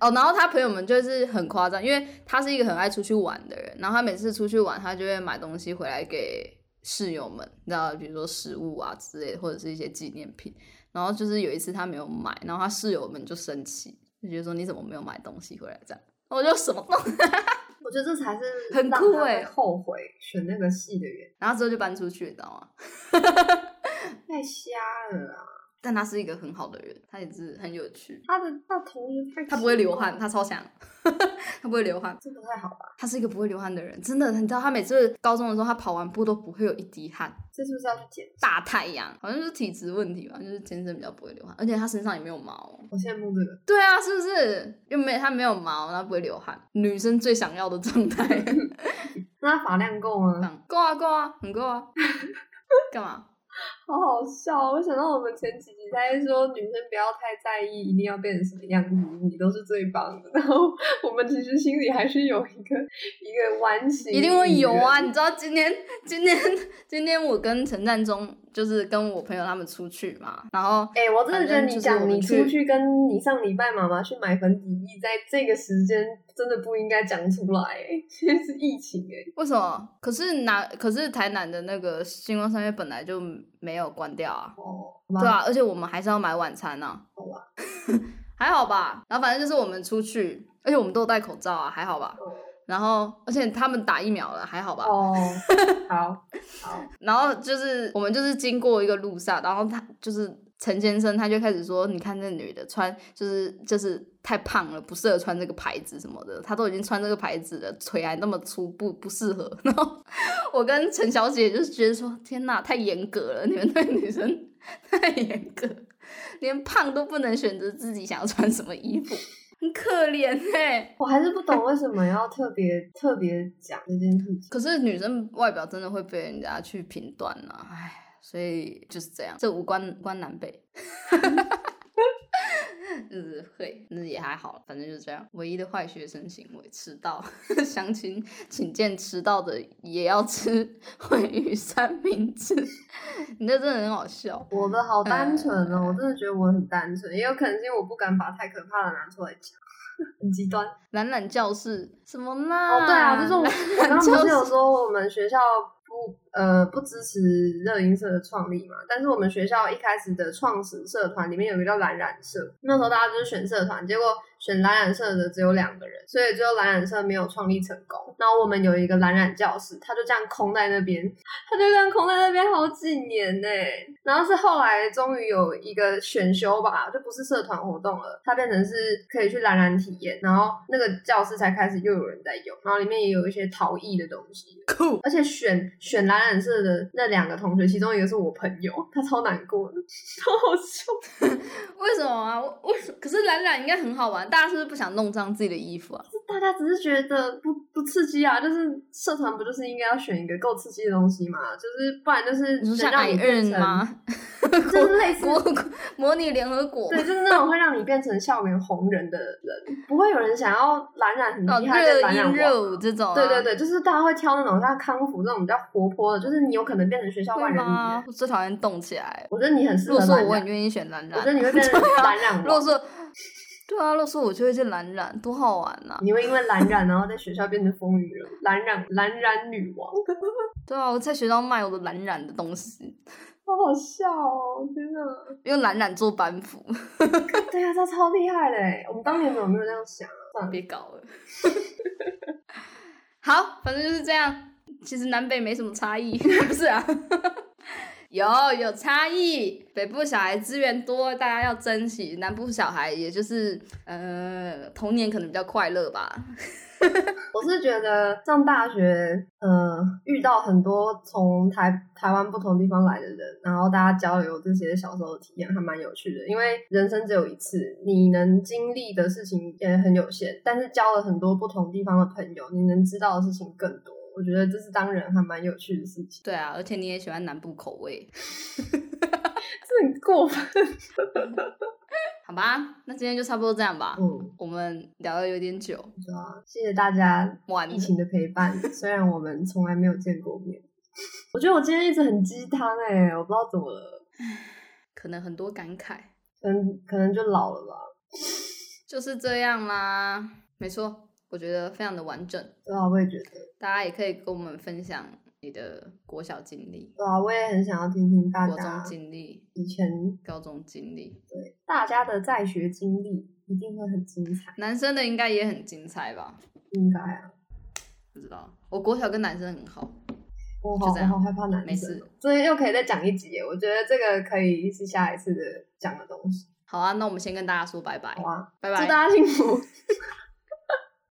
S2: 哦，然后他朋友们就是很夸张，因为他是一个很爱出去玩的人，然后他每次出去玩，他就会买东西回来给室友们，你知道，比如说食物啊之类的，或者是一些纪念品。然后就是有一次他没有买，然后他室友们就生气，就觉得说你怎么没有买东西回来这样？我就什么都，
S1: 我觉得这才是
S2: 很酷哎，
S1: 后悔选那个戏的原因。
S2: 然后之后就搬出去，你知道吗？
S1: 太瞎了啊！
S2: 但他是一个很好的人，他也是很有趣。
S1: 他的他同学太
S2: 他不会流汗，他超强，他不会流汗，
S1: 这不太好吧？
S2: 他是一个不会流汗的人，真的，你知道他每次高中的时候，他跑完步都不会有一滴汗。
S1: 这是不是要去减？
S2: 大太阳好像是体质问题吧，就是天生比较不会流汗，而且他身上也没有毛。
S1: 我羡慕这个。
S2: 对啊，是不是？又没他没有毛，他不会流汗，女生最想要的状态。
S1: 那他发量够吗？
S2: 够啊，够啊，很够啊。干嘛？
S1: 好好笑！我想到我们前几集在说女生不要太在意一定要变成什么样子，你都是最棒的。然后我们其实心里还是有一个一个弯形，
S2: 一定会有啊！你知道今天今天今天我跟陈占中。就是跟我朋友他们出去嘛，然后
S1: 哎，我真的觉得你讲你出去跟你上礼拜妈妈去买粉底液，在这个时间真的不应该讲出来，现在是疫情哎，
S2: 为什么？可是南可是台南的那个星光商业本来就没有关掉啊，
S1: 哦，
S2: 对啊，而且我们还是要买晚餐呢，
S1: 好吧，
S2: 还好吧，然后反正就是我们出去，而且我们都戴口罩啊，还好吧。然后，而且他们打疫苗了，还好吧？
S1: 哦，好，好。
S2: 然后就是我们就是经过一个路上，然后他就是陈先生，他就开始说：“你看那女的穿，就是就是太胖了，不适合穿这个牌子什么的。她都已经穿这个牌子了，腿还那么粗，不不适合。”然后我跟陈小姐就是觉得说：“天哪，太严格了，你们对女生太严格，连胖都不能选择自己想要穿什么衣服。”很可怜哎，
S1: 我还是不懂为什么要特别特别讲这件事情。
S2: 可是女生外表真的会被人家去评断呢，唉，所以就是这样，这无关关南北，就是会，那也还好，反正就是这样。唯一的坏学生行为，迟到，相亲请见迟到的也要吃 鲑鱼三明治，你这真的很好笑。
S1: 我的好单纯哦，我真的觉得我很单纯，也有可能是因为我不敢把太可怕的拿出来讲，很极端。
S2: 懒懒教室什么啦？
S1: 哦，对啊，就是我我刚刚不是有说我们学校。不呃不支持热音社的创立嘛，但是我们学校一开始的创始社团里面有一个叫蓝染社，那时候大家就是选社团，结果选蓝染社的只有两个人，所以最后蓝染社没有创立成功。然后我们有一个蓝染教室，他就这样空在那边，他就这样空在那边好几年呢。然后是后来终于有一个选修吧，就不是社团活动了，它变成是可以去蓝染体验，然后那个教室才开始又有人在用，然后里面也有一些陶艺的东西，
S2: 酷，
S1: 而且选。选蓝染色的那两个同学，其中一个是我朋友，他超难过的，超好笑。
S2: 为什么啊？为可是蓝染应该很好玩，大家是不是不想弄脏自己的衣服啊？
S1: 大家只是觉得不不刺激啊，就是社团不就是应该要选一个够刺激的东西嘛？就是不然就是
S2: 你像矮人吗？
S1: 就是类似
S2: 模拟联合国，
S1: 对，就是那种会让你变成校园红人的人，不会有人想要蓝染很厉害的蓝染
S2: 舞这种。
S1: 对对对，就是大家会挑那种像康复这种比较活泼的，就是你有可能变成学校万人迷。
S2: 我最讨厌动起来。
S1: 我觉得你很适合。
S2: 如果说我很愿意选蓝染，
S1: 我觉得你会变成蓝染。
S2: 如果说。对啊，若说我就会去蓝染，多好玩呐！
S1: 你会因为蓝染，然后在学校变成风云人，蓝染蓝染女王。
S2: 对啊，我在学校卖我的蓝染的东西，
S1: 好好笑哦！真的，
S2: 用蓝染做班服。
S1: 对啊，他超厉害的我们当年怎么没有这样想啊？
S2: 算了，别搞了。好，反正就是这样。其实南北没什么差异，不是啊。有有差异，北部小孩资源多，大家要珍惜；南部小孩也就是呃童年可能比较快乐吧。
S1: 我是觉得上大学，呃，遇到很多从台台湾不同地方来的人，然后大家交流这些小时候的体验，还蛮有趣的。因为人生只有一次，你能经历的事情也很有限，但是交了很多不同地方的朋友，你能知道的事情更多。我觉得这是当人还蛮有趣的事情。
S2: 对啊，而且你也喜欢南部口味，
S1: 这很过分。
S2: 好吧，那今天就差不多这样吧。
S1: 嗯，
S2: 我们聊了有点久，
S1: 是啊，谢谢大家
S2: 晚
S1: 疫情的陪伴。虽然我们从来没有见过面，我觉得我今天一直很鸡汤哎，我不知道怎么了，
S2: 可能很多感慨，
S1: 可能可能就老了吧。
S2: 就是这样啦，没错，我觉得非常的完整。
S1: 对啊，我也觉得。
S2: 大家也可以跟我们分享你的国小经历，
S1: 对啊，我也很想要听听大家
S2: 国中
S1: 家
S2: 经历、
S1: 以前
S2: 高中经历。
S1: 对大家的在学经历，一定会很精彩。
S2: 男生的应该也很精彩吧？
S1: 应该啊，
S2: 不知道，我国小跟男生很好。
S1: 我好我好害怕男生，
S2: 没事，
S1: 这又可以再讲一集耶。我觉得这个可以是下一次的讲的东西。
S2: 好啊，那我们先跟大家说拜拜
S1: 好，啊，
S2: 拜拜。
S1: 祝大家幸福。